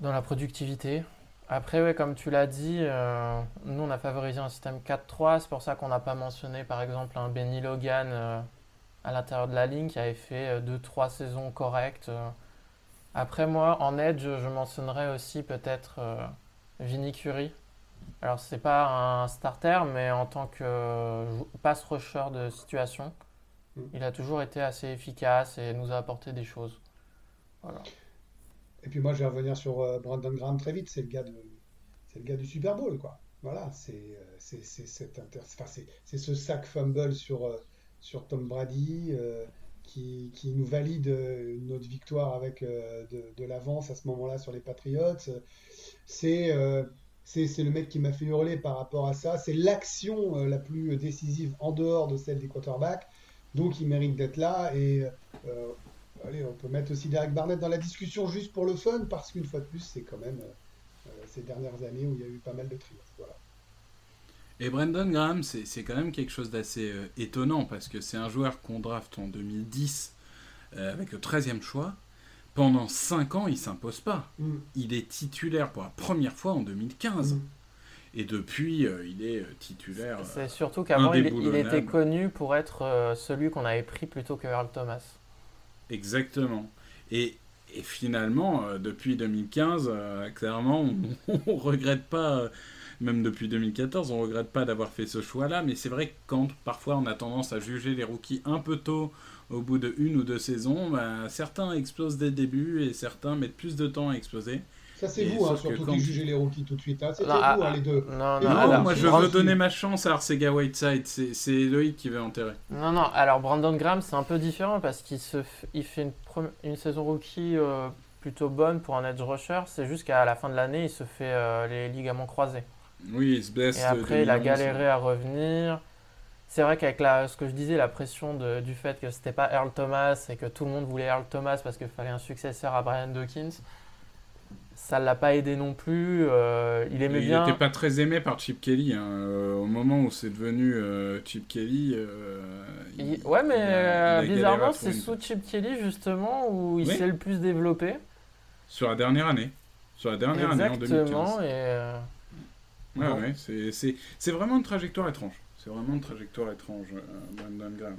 dans la productivité. Après, ouais, comme tu l'as dit, nous on a favorisé un système 4-3. C'est pour ça qu'on n'a pas mentionné par exemple un Benny Logan à l'intérieur de la ligne qui avait fait 2-3 saisons correctes. Après, moi en edge, je mentionnerais aussi peut-être. Euh, Vinny Curry. Alors, c'est pas un starter, mais en tant que jou- pass rusher de situation, Mm. il a toujours été assez efficace et nous a apporté des choses. Voilà. Et puis moi, je vais revenir sur euh, Brandon Graham très vite. C'est le gars de, c'est le gars du Super Bowl, quoi. Voilà, c'est, euh, c'est, c'est, cet inter- enfin, c'est, c'est ce sac fumble sur, euh, sur Tom Brady euh, qui, qui nous valide euh, notre victoire avec euh, de, l'avance à ce moment-là sur les Patriots. C'est, euh, c'est, le mec qui m'a fait hurler par rapport à ça. C'est l'action la plus décisive en dehors de celle des quarterbacks. Donc, il mérite d'être là. Et Allez, on peut mettre aussi Derek Barnett dans la discussion juste pour le fun, parce qu'une fois de plus, c'est quand même ces dernières années où il y a eu pas mal de triomphes. Voilà. Et Brandon Graham, c'est c'est quand même quelque chose d'assez euh, étonnant parce que c'est un joueur qu'on draft en 2010 euh, avec le 13e choix. Pendant 5 ans, il s'impose pas. Mm. Il est titulaire pour la première fois en 2015. Mm. Et depuis, euh, il est titulaire. C'est surtout qu'avant, il, était connu pour être euh, celui qu'on avait pris plutôt que Earl Thomas. Exactement. Et, et finalement, euh, depuis 2015, euh, clairement, on, on regrette pas, euh, même depuis 2014, on regrette pas d'avoir fait ce choix-là. Mais c'est vrai que quand parfois on a tendance à juger les rookies un peu tôt, au bout de une ou deux saisons, bah, certains explosent dès le début et certains mettent plus de temps à exploser. Ça, c'est vous, hein, surtout quand- qui jugez les rookies tout de suite. Hein. C'était vous, ah, hein, les deux. Non, non, non, alors, moi je Brandon- veux donner ma chance à Arcega Whiteside, c'est Loïc qui veut enterrer. non, non, alors Brandon Graham, c'est un peu différent parce qu'il se f- il fait une, pre- une saison rookie euh, plutôt bonne pour un edge rusher. C'est juste qu'à la fin de l'année, il se fait euh, les ligaments croisés. Oui, il se blesse. Et euh, après, il a 2011. galéré à revenir. c'est vrai qu'avec ce que je disais, la pression de- du fait que c'était pas Earl Thomas et que tout le monde voulait Earl Thomas parce qu'il fallait un successeur à Brian Dawkins, ça l'a pas aidé non plus. euh, il aimait bien. n'était pas très aimé par Chip Kelly. hein. Euh, au moment où c'est devenu euh, Chip Kelly. euh, il- Ouais, mais il a- a bizarrement, c'est une- sous Chip Kelly justement où il Oui. s'est le plus développé. Sur la dernière année. Sur la dernière année, en 2015. Exactement. Et, Ouais, Bon. ouais, c'est- vraiment une trajectoire étrange. C'est vraiment une trajectoire étrange, euh, Brandon Graham.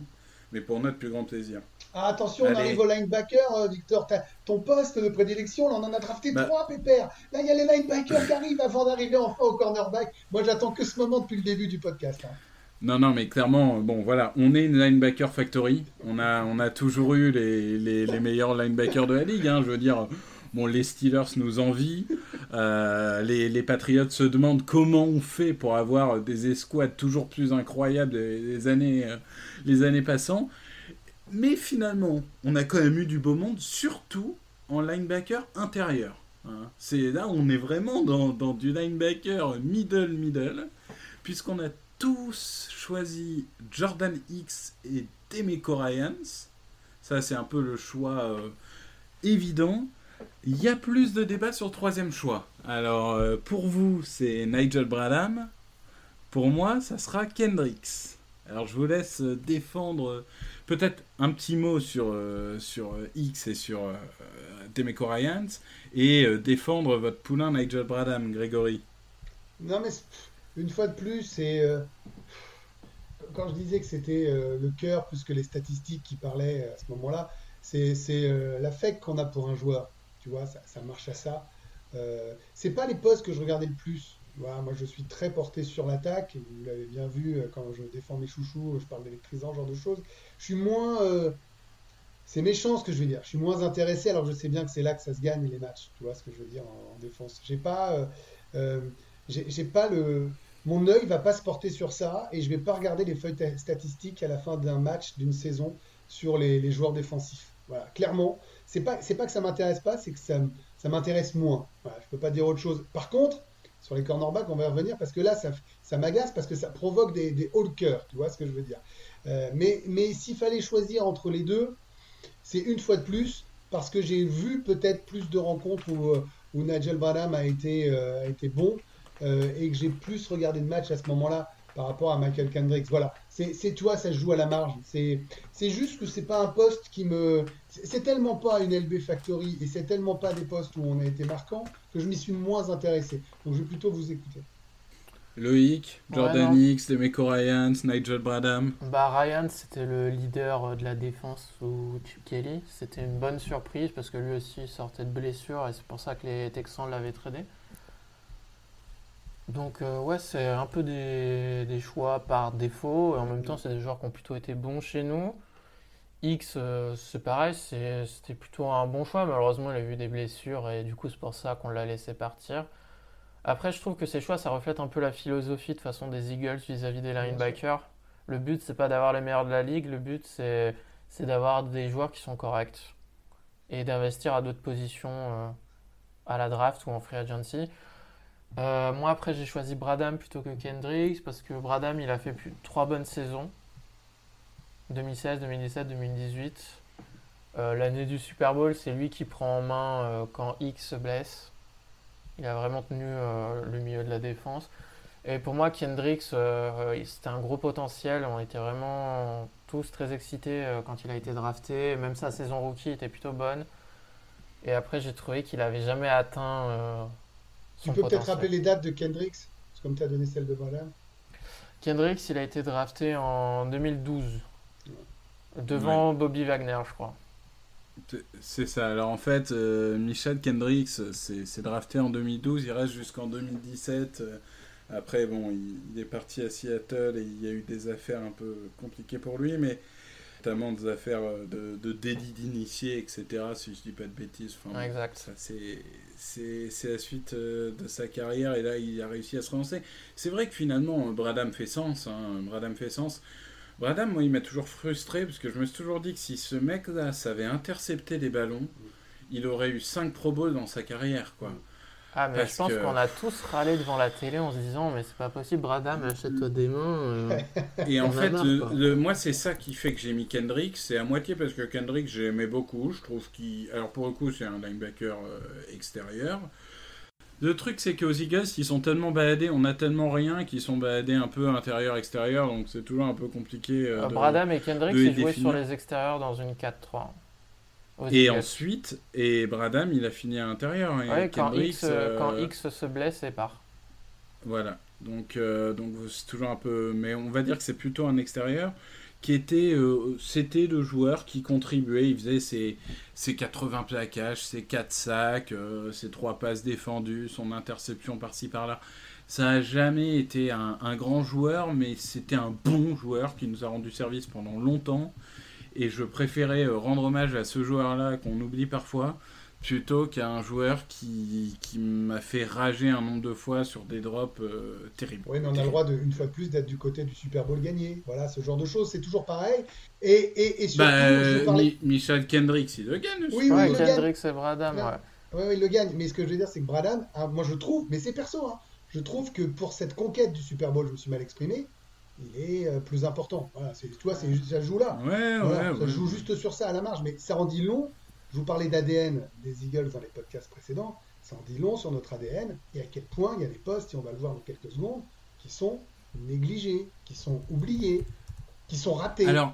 Mais pour notre plus grand plaisir. Ah, attention, on arrive au linebacker, euh, Victor. Ton poste de prédilection, là, on en a drafté Bah. trois, pépère. Là, il y a les linebackers qui arrivent avant d'arriver enfin au cornerback. Moi, j'attends que ce moment depuis le début du podcast. hein. Non, non, mais clairement, bon, voilà, on est une linebacker factory. On a, on a toujours eu les, les, les meilleurs linebackers de la ligue. hein. Je veux dire, bon, les Steelers nous envient. Euh, les, les Patriots se demandent comment on fait pour avoir des escouades toujours plus incroyables les, années, euh, les années passant. Mais finalement, on a quand même eu du beau monde, surtout en linebacker intérieur. hein. C'est là on est vraiment dans, dans du linebacker middle middle, puisqu'on a tous choisi Jordan X et Demeco Ryans. Ça, c'est un peu le choix euh, évident. Il y a plus de débats sur troisième choix. Alors, euh, pour vous, c'est Nigel Bradham. Pour moi, ça sera Kendricks. Alors, je vous laisse euh, défendre euh, peut-être un petit mot sur, X et sur euh, Demeco et défendre votre poulain Nigel Bradham, Grégory. Non, mais une fois de plus, c'est. quand je disais que c'était le cœur plus que les statistiques qui parlaient à ce moment-là, c'est l'affect qu'on a pour un joueur. Tu vois, ça, marche à ça. Euh, c'est pas les postes que je regardais le plus. Moi, je suis très porté sur l'attaque. Vous l'avez bien vu euh, quand je défends mes chouchous, je parle d'électrisant, genre de choses. Je suis moins. euh, c'est méchant ce que je veux dire. Je suis moins intéressé alors je sais bien que c'est là que ça se gagne les matchs. Tu vois ce que je veux dire en, en défense. J'ai pas. euh, j'ai pas le. Mon œil va pas se porter sur ça et je vais pas regarder les feuilles ta- statistiques à la fin d'un match, d'une saison, sur les, les joueurs défensifs. Voilà, clairement, c'est pas, pas que ça m'intéresse pas, c'est que ça, m'intéresse moins. Voilà, je peux pas dire autre chose. Par contre, sur les cornerbacks, on va revenir parce que là, ça, ça m'agace parce que ça provoque des, hauts cœur, tu vois ce que je veux dire. Euh, mais mais s'il fallait choisir entre les deux, c'est une fois de plus parce que j'ai vu peut-être plus de rencontres où, euh, Nigel Bradham a été, euh, a été bon et que j'ai plus regardé de matchs à ce moment-là par rapport à Michael Kendricks. Voilà, c'est, vois, ça se joue à la marge. C'est, juste que c'est pas un poste qui me, c'est, tellement pas une LB Factory et c'est tellement pas des postes où on a été marquant que je m'y suis moins intéressé. Donc je vais plutôt vous écouter. Loïc, Ouais, Jordan non. X, Demeco Ryans, Nigel Bradham. Bah Ryan, c'était le leader euh, de la défense sous Kelly. C'était une bonne surprise parce que lui aussi sortait de blessure et c'est pour ça que les Texans l'avaient tradé. Donc euh, ouais, c'est un peu des, des choix par défaut et en même temps c'est des joueurs qui ont plutôt été bons chez nous. X, euh, c'est pareil, c'était plutôt un bon choix. Malheureusement, il a eu des blessures et du coup c'est pour ça qu'on l'a laissé partir. Après, je trouve que ces choix, ça reflète un peu la philosophie de façon des Eagles vis-à-vis des linebackers. Le but, c'est pas d'avoir les meilleurs de la ligue, le but, c'est c'est d'avoir des joueurs qui sont corrects et d'investir à d'autres positions euh, à la draft ou en free agency. Euh, moi, après, j'ai choisi Bradham plutôt que Kendricks parce que Bradham, il a fait plus, trois bonnes saisons 2016, 2017, 2018. Euh, L'année du Super Bowl, c'est lui qui prend en main euh, quand X se blesse. Il a vraiment tenu euh, le milieu de la défense. Et pour moi, Kendricks, c'était un gros potentiel. On était vraiment tous très excités quand il a été drafté. Même sa saison rookie était plutôt bonne. Et après, j'ai trouvé qu'il n'avait jamais atteint Tu peux peut-être rappeler les dates de Kendricks, comme tu as donné celle de Bradham. Kendricks, il a été drafté en 2012. Devant Bobby Wagner, je crois. C'est ça. Alors en fait, euh, Michel Kendricks, c'est c'est drafté en 2012, il reste jusqu'en 2017. euh, Après, bon, il, il est parti à Seattle et il y a eu des affaires un peu compliquées pour lui, mais notamment des affaires euh, de, de délit d'initié, etc. Si je dis pas de bêtises. Enfin, exact. Ça, c'est, c'est, c'est la suite euh, de sa carrière et là, il a réussi à se relancer. C'est vrai que finalement, Bradham fait sens. Hein, Bradham fait sens. Bradham, moi, il m'a toujours frustré parce que je me suis toujours dit que si ce mec-là savait intercepter des ballons, il aurait eu 5 Pro Bowls dans sa carrière, quoi. Ah, mais Parce je pense qu'on a tous râlé devant la télé en se disant, mais c'est pas possible, Bradham, achète-toi des mains. euh. Et en fait, marre, le- quoi. le- moi, c'est ça qui fait que j'ai mis Kendrick. C'est à moitié parce que Kendrick, j'aimais beaucoup. Je trouve qu'il. Alors, pour le coup, c'est un linebacker euh, extérieur. Le truc, c'est qu'aux Eagles, ils sont tellement baladés, on a tellement rien qu'ils sont baladés un peu intérieur-extérieur. Donc, c'est toujours un peu compliqué. euh, Euh, de- Bradham et Kendrick, ils jouaient sur les extérieurs dans une 4-3. Aux Et ensuite, et Bradham, il a fini à l'intérieur. Et Ouais, quand, Kendricks, X, euh, quand X se blesse et part. Voilà. Donc, euh, donc c'est toujours un peu. Mais on va dire que c'est plutôt un extérieur qui était. euh, C'était le joueur qui contribuait. Il faisait ses, ses 80 plaquages, ses 4 sacs, ses 3 passes défendues, son interception par-ci par-là. Ça n'a jamais été un, un grand joueur, mais c'était un bon joueur qui nous a rendu service pendant longtemps. Et je préférais euh, rendre hommage à ce joueur-là qu'on oublie parfois, plutôt qu'à un joueur qui, qui m'a fait rager un nombre de fois sur des drops euh, terribles. Oui, mais on a le droit, de, une fois de plus, d'être du côté du Super Bowl gagné. Voilà, ce genre de choses, c'est toujours pareil. Et, et, et surtout, Bah, je parlais- Michel Kendricks, il le gagne. aussi. Oui, oui, ouais, il le gagne. Kendrick et Bradham, Ouais. ouais. Oui, oui, il le gagne. Mais ce que je veux dire, c'est que Bradham, hein, moi je trouve, mais c'est perso, hein, je trouve que pour cette conquête du Super Bowl, je me suis mal exprimé, il est euh, plus important. Voilà, c'est, tu vois, c'est, ça joue là. Ouais, Voilà, ouais, ça ouais. joue juste sur ça à la marge, mais ça en dit long. Je vous parlais d'ADN des Eagles dans les podcasts précédents. Ça en dit long sur notre ADN et à quel point il y a des postes, et on va le voir dans quelques secondes, qui sont négligés, qui sont oubliés, qui sont ratés. Alors,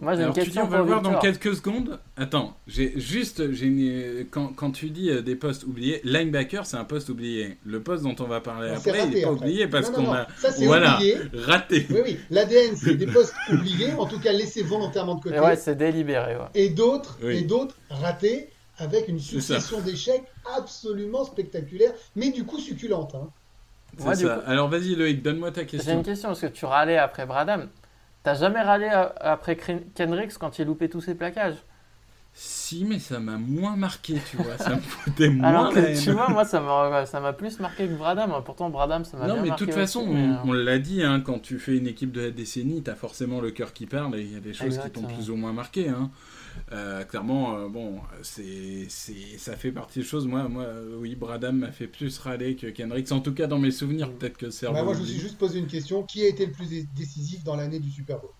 Moi, j'ai une alors tu dis, question on va voir dans quelques secondes. Attends, j'ai juste, j'ai une- quand, quand tu dis euh, des postes oubliés, linebacker, c'est un poste oublié. Le poste dont on va parler après, il raté n'est pas après. oublié parce qu'on a, ça, c'est voilà, oublié. raté. Oui, oui, l'ADN, c'est des postes oubliés, en tout cas laissés volontairement de côté. Et ouais, c'est délibéré, ouais. et d'autres Oui. et d'autres ratés avec une succession d'échecs absolument spectaculaire, mais du coup succulente. hein. C'est Moi, du ça. coup- Alors vas-y Loïc, donne-moi ta J'ai question. une question, parce que tu râlais après Bradham. T'as jamais râlé euh, après Kendricks quand il loupait tous ses plaquages? Si, mais ça m'a moins marqué, tu vois. Ça me foutait moins Alors la que haine. tu vois, moi ça m'a plus marqué que Bradham. Pourtant Bradham ça m'a Non, bien mais de toute façon, aussi, on, mais, euh, on l'a dit, hein, quand tu fais une équipe de la décennie, t'as forcément le cœur qui parle et il y a des choses qui t'ont Exactement. plus ou moins marqué. Hein. Euh, clairement, euh, bon, c'est, c'est, ça fait partie des choses. Moi, moi oui, Bradham m'a fait plus râler que Kendricks. En tout cas, dans mes souvenirs, peut-être que c'est Bah, moi, je me suis juste posé une question qui a été le plus dé- décisif dans l'année du Super Bowl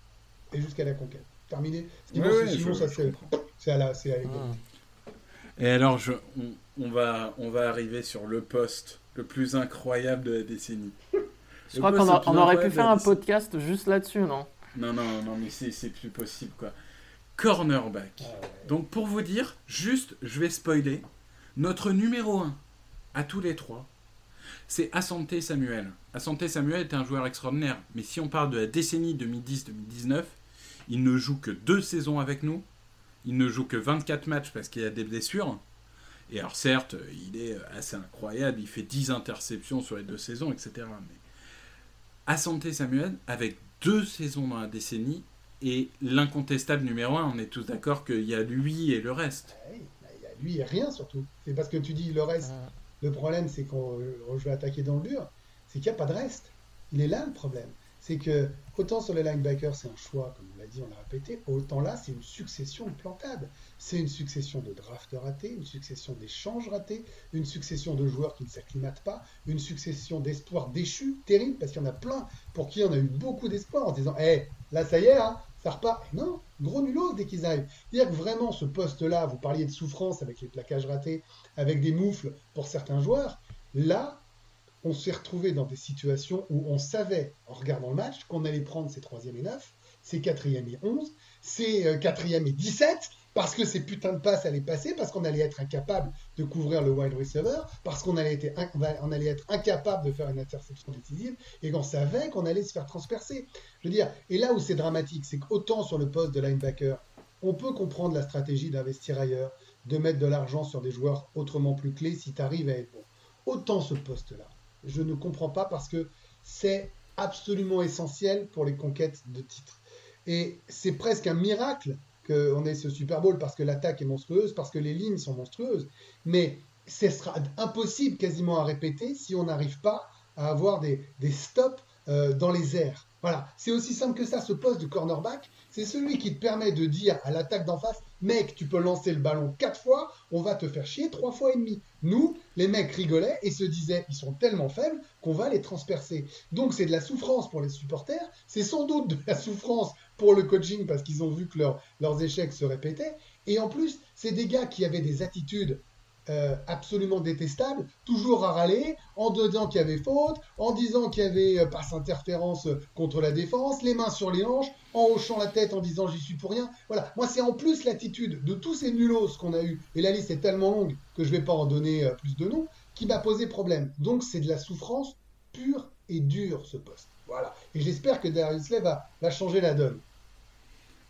et jusqu'à la conquête? Terminé? Sinon, Ouais, c'est- ouais, sinon, je- ça je c'est c'est à la c'est à hum. Et alors, je, on, on va, on va arriver sur le poste le plus incroyable de la décennie. Je Le crois qu'on a- on aurait pu faire un décennie. podcast juste là-dessus, non? Non, non, non, mais c'est, c'est plus possible, quoi. Cornerback. Ah, ouais. Donc pour vous dire, juste, je vais spoiler, notre numéro 1 à tous les trois, c'est Asante Samuel. Asante Samuel est un joueur extraordinaire, mais si on parle de la décennie 2010-2019, il ne joue que deux saisons avec nous, il ne joue que 24 matchs parce qu'il a des blessures. Et alors certes, il est assez incroyable, il fait 10 interceptions sur les deux saisons, etc. Mais Asante Samuel, avec deux saisons dans la décennie, est l'incontestable numéro 1. On est tous d'accord qu'il y a lui et le reste. Ouais, bah, il y a lui et rien surtout. C'est parce que tu dis le reste. Hum. Le problème, c'est qu'on je vais attaquer dans le dur, c'est qu'il n'y a pas de reste. Il est là le problème. C'est que, autant sur les linebackers, c'est un choix, comme on l'a dit, on l'a répété, autant là, c'est une succession de plantades. C'est une succession de drafts ratés, une succession d'échanges ratés, une succession de joueurs qui ne s'acclimatent pas, une succession d'espoirs déchus, terrible, parce qu'il y en a plein pour qui on a eu beaucoup d'espoir en se disant, hé, là, ça y est, hein, ça repart. Et non, gros nulos dès qu'ils arrivent. C'est-à-dire que vraiment, ce poste-là, vous parliez de souffrance avec les plaquages ratés, avec des moufles pour certains joueurs. Là, on s'est retrouvé dans des situations où on savait, en regardant le match, qu'on allait prendre ces troisième et 9, ces quatrième et 11, ces euh, quatrième et 17, parce que ces putains de passes allaient passer, parce qu'on allait être incapable de couvrir le wide receiver, parce qu'on allait, être incapable de faire une interception décisive, et qu'on savait qu'on allait se faire transpercer. Je veux dire, et là où c'est dramatique, c'est qu'autant sur le poste de linebacker, on peut comprendre la stratégie d'investir ailleurs, de mettre de l'argent sur des joueurs autrement plus clés si tu arrives à être bon. Autant ce poste-là, je ne comprends pas parce que c'est absolument essentiel pour les conquêtes de titres. Et c'est presque un miracle qu'on ait ce Super Bowl parce que l'attaque est monstrueuse, parce que les lignes sont monstrueuses. Mais ce sera impossible quasiment à répéter si on n'arrive pas à avoir des, stops euh, dans les airs. Voilà, c'est aussi simple que ça. Ce poste de cornerback, c'est celui qui te permet de dire à l'attaque d'en face Mec, tu peux lancer le ballon quatre fois, on va te faire chier trois fois et demi. Nous, les mecs rigolaient et se disaient, ils sont tellement faibles qu'on va les transpercer. Donc c'est de la souffrance pour les supporters, c'est sans doute de la souffrance pour le coaching parce qu'ils ont vu que leurs échecs se répétaient. Et en plus, c'est des gars qui avaient des attitudes euh, absolument détestable, toujours à râler, en disant qu'il y avait faute, en disant qu'il y avait euh, passe interférence contre la défense, les mains sur les hanches, en hochant la tête en disant j'y suis pour rien. Voilà, moi c'est en plus l'attitude de tous ces nulos qu'on a eu, et la liste est tellement longue que je vais pas en donner euh, plus de noms, qui m'a posé problème. Donc c'est de la souffrance pure et dure ce poste. Voilà, et j'espère que Darius Slay va, va changer la donne.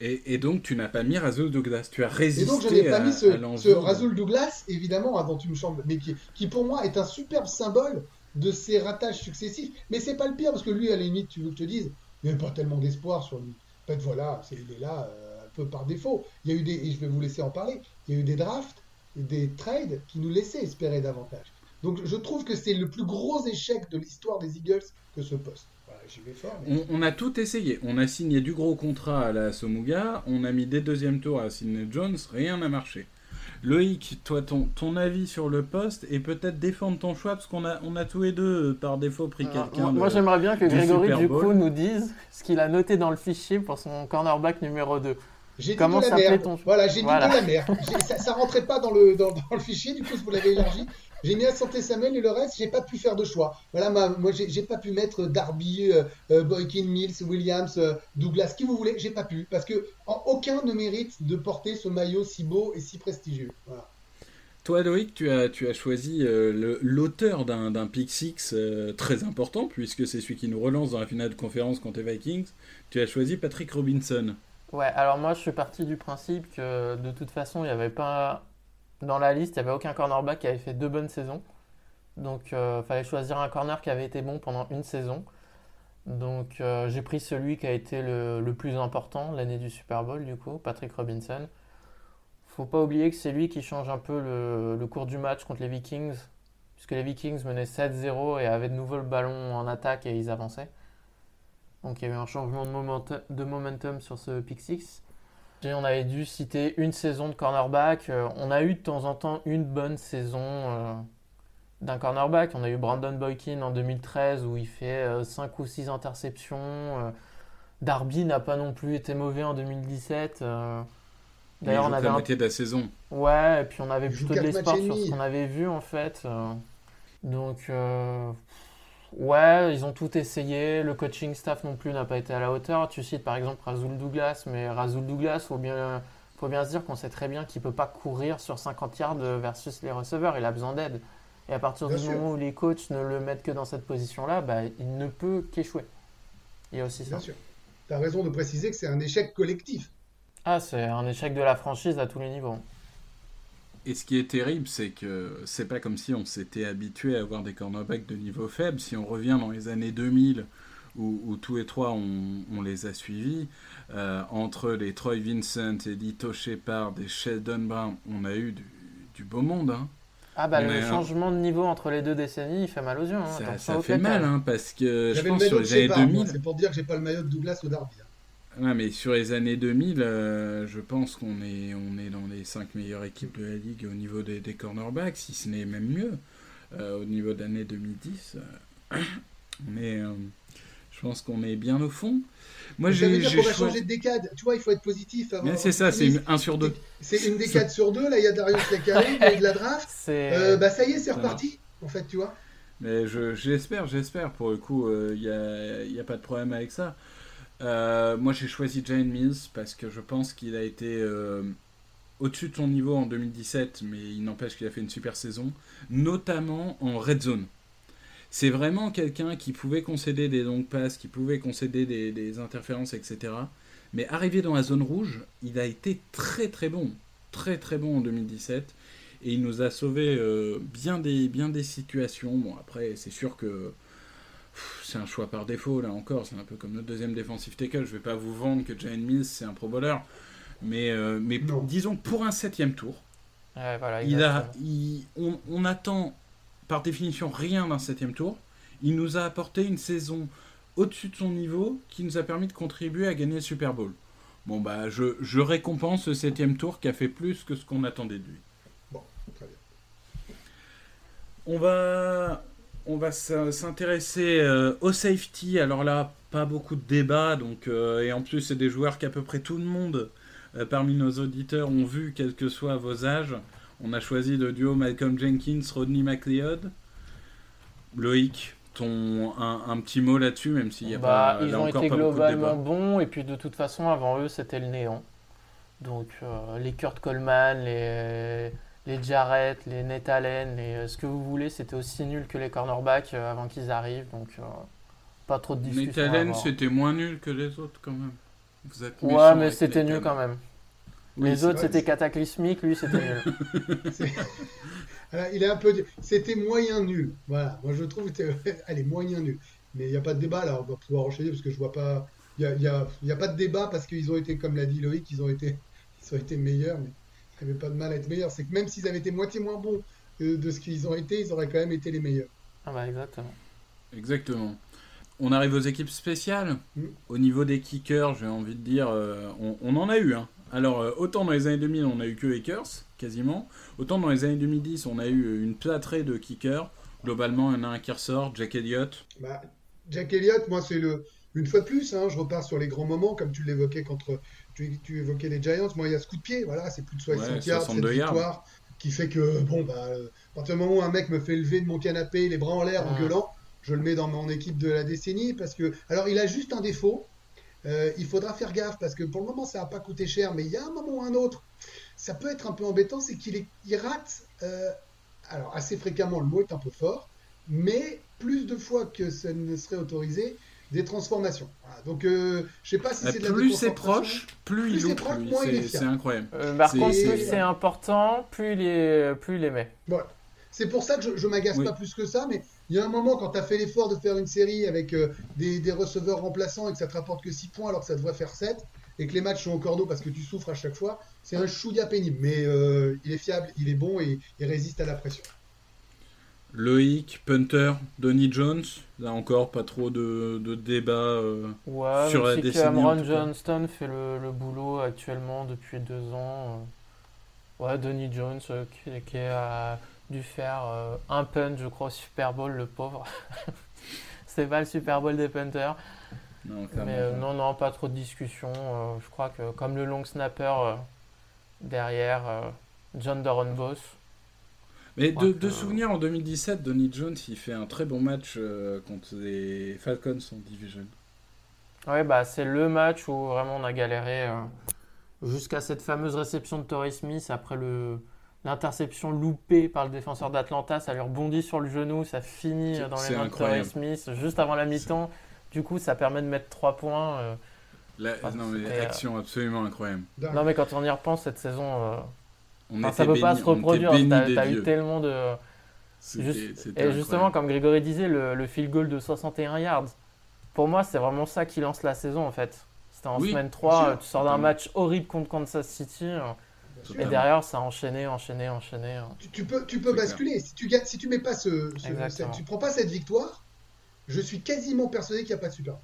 Et, donc, tu n'as pas mis Razul Douglas. Tu as résisté. Et donc, je n'ai pas mis ce, ce Razul Douglas, évidemment, avant tu me chambres, mais qui, qui, pour moi est un superbe symbole de ces ratages successifs. Mais c'est pas le pire, parce que lui, à la limite, tu veux que je te dise, il n'y avait pas tellement d'espoir sur lui. En fait, voilà, c'est il est là euh, un peu par défaut. Il y a eu des, et je vais vous laisser en parler, il y a eu des drafts, des trades qui nous laissaient espérer davantage. Donc, je trouve que c'est le plus gros échec de l'histoire des Eagles que ce poste on, a tout essayé. On a signé du gros contrat à la Somuga, on a mis des deuxièmes tours à Sidney Jones, rien n'a marché. Loïc, toi, ton, ton avis sur le poste et peut-être défendre ton choix parce qu'on a, on a tous les deux, euh, par défaut, pris quelqu'un. Moi, j'aimerais bien que Grégory, du coup, nous dise ce qu'il a noté dans le fichier pour son cornerback numéro 2. J'ai Comment dit de la Ton... Voilà, j'ai dit de la merde. Ça, ça rentrait pas dans le, dans, dans le fichier, du coup, vous l'avez élargi. J'ai mis à santé Samuel et le reste, j'ai pas pu faire de choix. Voilà, moi, j'ai pas pu mettre Darby, euh, euh, Boykin, Mills, Williams, euh, Douglas, qui vous voulez, j'ai pas pu. Parce que aucun ne mérite de porter ce maillot si beau et si prestigieux. Voilà. Toi, Loïc, tu as, tu as choisi l'auteur d'un pick six très important, puisque c'est celui qui nous relance dans la finale de conférence contre les Vikings. Tu as choisi Patrick Robinson. Ouais, alors moi, je suis parti du principe que de toute façon, il n'y avait pas dans la liste, il n'y avait aucun cornerback qui avait fait deux bonnes saisons. Donc, il euh, fallait choisir un corner qui avait été bon pendant une saison. Donc, euh, j'ai pris celui qui a été le, plus important l'année du Super Bowl, du coup, Patrick Robinson. Faut pas oublier que c'est lui qui change un peu le, cours du match contre les Vikings, puisque les Vikings menaient 7-0 et avaient de nouveau le ballon en attaque et ils avançaient. Donc, il y a eu un changement de, de momentum sur ce pick 6 on avait dû citer une saison de cornerback. Euh, on a eu de temps en temps une bonne saison euh, d'un cornerback. On a eu Brandon Boykin en 2013 où il fait 5 euh, ou 6 interceptions. Darby n'a pas non plus été mauvais en 2017. D'ailleurs, on avait la moitié de la saison. Ouais, et puis on avait plutôt de l'espoir sur ce qu'on avait vu en fait. Donc, Ouais, ils ont tout essayé. Le coaching staff non plus n'a pas été à la hauteur. Tu cites par exemple Razul Douglas, mais Razul Douglas, faut bien, faut bien se dire qu'on sait très bien qu'il peut pas courir sur 50 yards versus les receveurs. Il a besoin d'aide. Et à partir du moment où les coachs ne le mettent que dans cette position-là, bah, il ne peut qu'échouer. Il y a aussi bien ça. sûr. Tu as raison de préciser que c'est un échec collectif. Ah, c'est un échec de la franchise à tous les niveaux. Et ce qui est terrible, c'est que c'est pas comme si on s'était habitué à avoir des cornerbacks de niveau faible. Si on revient dans les années 2000, où, tous les trois on, les a suivis, euh, entre les Troy Vincent, Edito Shepard et Sheldon Brown, on a eu du, beau monde. Hein. Ah bah le changement de niveau entre les deux décennies, il fait mal aux yeux. Hein. Ça, fait mal, hein, parce que je pense sur les années 2000... C'est pour dire que j'ai pas le maillot de Douglas ou Darby. Ouais, mais sur les années 2000, euh, je pense qu'on est, on est dans les 5 meilleures équipes de la ligue au niveau des, des cornerbacks, si ce n'est même mieux. Euh, au niveau d'année 2010, mais euh, je pense qu'on est bien au fond. Moi, j'ai. Ça veut va changer de décade. Tu vois, il faut être positif. C'est ça, c'est un sur deux. C'est une décade sur deux. Là, il y a Darius qui arrive, il y a de la draft. bah, ça y est, c'est reparti, en fait, tu vois. Mais j'espère, j'espère. Pour le coup, il n'y a, y a pas de problème avec ça. Euh, moi, j'ai choisi Jane Mills parce que je pense qu'il a été euh, au-dessus de son niveau en 2017, mais il n'empêche qu'il a fait une super saison, notamment en red zone. C'est vraiment quelqu'un qui pouvait concéder des longues passes, qui pouvait concéder des, interférences, etc. Mais arrivé dans la zone rouge, il a été très très bon, très très bon en 2017, et il nous a sauvé euh, bien, des, bien des situations. Bon, après, c'est sûr que c'est un choix par défaut, là encore. C'est un peu comme notre deuxième défensif tackle. Je vais pas vous vendre que Jane Mills, c'est un pro bowler. Mais, euh, mais disons, pour un septième tour, il a, on, on, attend par définition rien d'un septième tour. Il nous a apporté une saison au-dessus de son niveau qui nous a permis de contribuer à gagner le Super Bowl. Bon, bah, je, je récompense ce septième tour qui a fait plus que ce qu'on attendait de lui. Bon, très bien. On va, on va s'intéresser euh, au safety. Alors là, pas beaucoup de débats. Donc, euh, et en plus, c'est des joueurs qu'à peu près tout le monde euh, parmi nos auditeurs ont vu, quels que soient vos âges. On a choisi le duo Malcolm Jenkins, Rodney McLeod. Loïc, ton, un, petit mot là-dessus, même s'il n'y a bah, pas. Ils ont été globalement bons, et puis de toute façon, avant eux, c'était le néant. Donc, les Kurt Coleman, les les Jarrett, les les, euh, ce que vous voulez, c'était aussi nul que les cornerbacks euh, avant qu'ils arrivent. Donc, euh, pas trop de discussion. Nate Allen, c'était moins nul que les autres quand même. Vous êtes ouais, mais c'était nul quand même. les autres, c'était cataclysmique, lui, c'était nul. il est un peu. C'était moyen nul. Voilà, moi je trouve que. est moyen nul. Mais il n'y a pas de débat là, on va pouvoir enchaîner parce que je vois pas. Il n'y a, y a, pas de débat parce qu'ils ont été, comme l'a dit Loïc, ils ont été, ils ont été meilleurs. Mais n'y avait pas de mal à être meilleur. C'est que même s'ils avaient été moitié moins bons de ce qu'ils ont été, ils auraient quand même été les meilleurs. Ah bah exactement. Exactement. On arrive aux équipes spéciales. Mm. Au niveau des kickers, j'ai envie de dire, euh, on, en a eu. Hein. Alors, euh, autant dans les années 2000, on a eu que Akers, quasiment. Autant dans les années 2010, on a eu une plâtrée de kickers. Globalement, il y en a un qui ressort, Jack Elliott. Bah, Jack Elliott, moi, c'est le. Une fois de plus, hein, je repars sur les grands moments, comme tu l'évoquais contre tu, évoquais les Giants. Moi, il y a ce coup de pied, voilà, c'est plus de 60 yards, cette victoire, qui fait que, bon, bah, euh, à partir du moment où un mec me fait lever de mon canapé, les bras en l'air, en gueulant, je le mets dans mon équipe de la décennie, parce que, alors, il a juste un défaut. Euh, il faudra faire gaffe parce que pour le moment ça n'a pas coûté cher, mais il y a un moment ou un autre, ça peut être un peu embêtant, c'est qu'il il rate, euh, alors assez fréquemment, le mot est un peu fort, mais plus de fois que ça ne serait autorisé, des transformations. Donc, euh, je sais pas si c'est de la Plus c'est proche, plus, il est proche, moins il est C'est incroyable. Euh, par contre, plus c'est important, plus il est, plus il est met. Voilà. C'est pour ça que je, je m'agace pas plus que ça, mais il y a un moment quand tu as fait l'effort de faire une série avec euh, des, des, receveurs remplaçants et que ça te rapporte que 6 points alors que ça devrait faire 7 et que les matchs sont au cordeau parce que tu souffres à chaque fois, c'est un chouïa pénible. Mais euh, il est fiable, il est bon et il résiste à la pression. Loïc, Punter, Donny Jones, là encore pas trop de, de débat euh, ouais, sur la décennie. Cameron Johnston fait le, le, boulot actuellement depuis deux ans. Euh. Ouais, Donny Jones euh, qui, a dû faire un punt, je crois, au Super Bowl, le pauvre. C'est pas le Super Bowl des punters. Non, Mais non, non, pas trop de discussion. je crois que comme le long snapper derrière, John Doran Boss. Mais de, de souvenir, en 2017, Donny Jones, il fait un très bon match euh, contre les Falcons en division. Ouais, bah, c'est le match où vraiment on a galéré euh, jusqu'à cette fameuse réception de Torrey Smith après le, l'interception loupée par le défenseur d'Atlanta. Ça lui rebondit sur le genou, ça finit dans les mains de Torrey Smith juste avant la mi-temps. Du coup, ça permet de mettre 3 points. Euh, non, mais action absolument incroyable. Non, mais quand on y repense, cette saison on ça peut pas se reproduire. Tu as, eu tellement de. et justement, comme Grégory disait, le, le, field goal de 61 yards, pour moi, c'est vraiment ça qui lance la saison en fait. C'était en semaine 3, tu sors d'un match horrible contre Kansas City. Et derrière, ça a enchaîné, enchaîné, enchaîné. Tu, peux, tu peux basculer. Si tu, si tu mets pas ce, tu prends pas cette victoire, je suis quasiment persuadé qu'il n'y a pas de Super.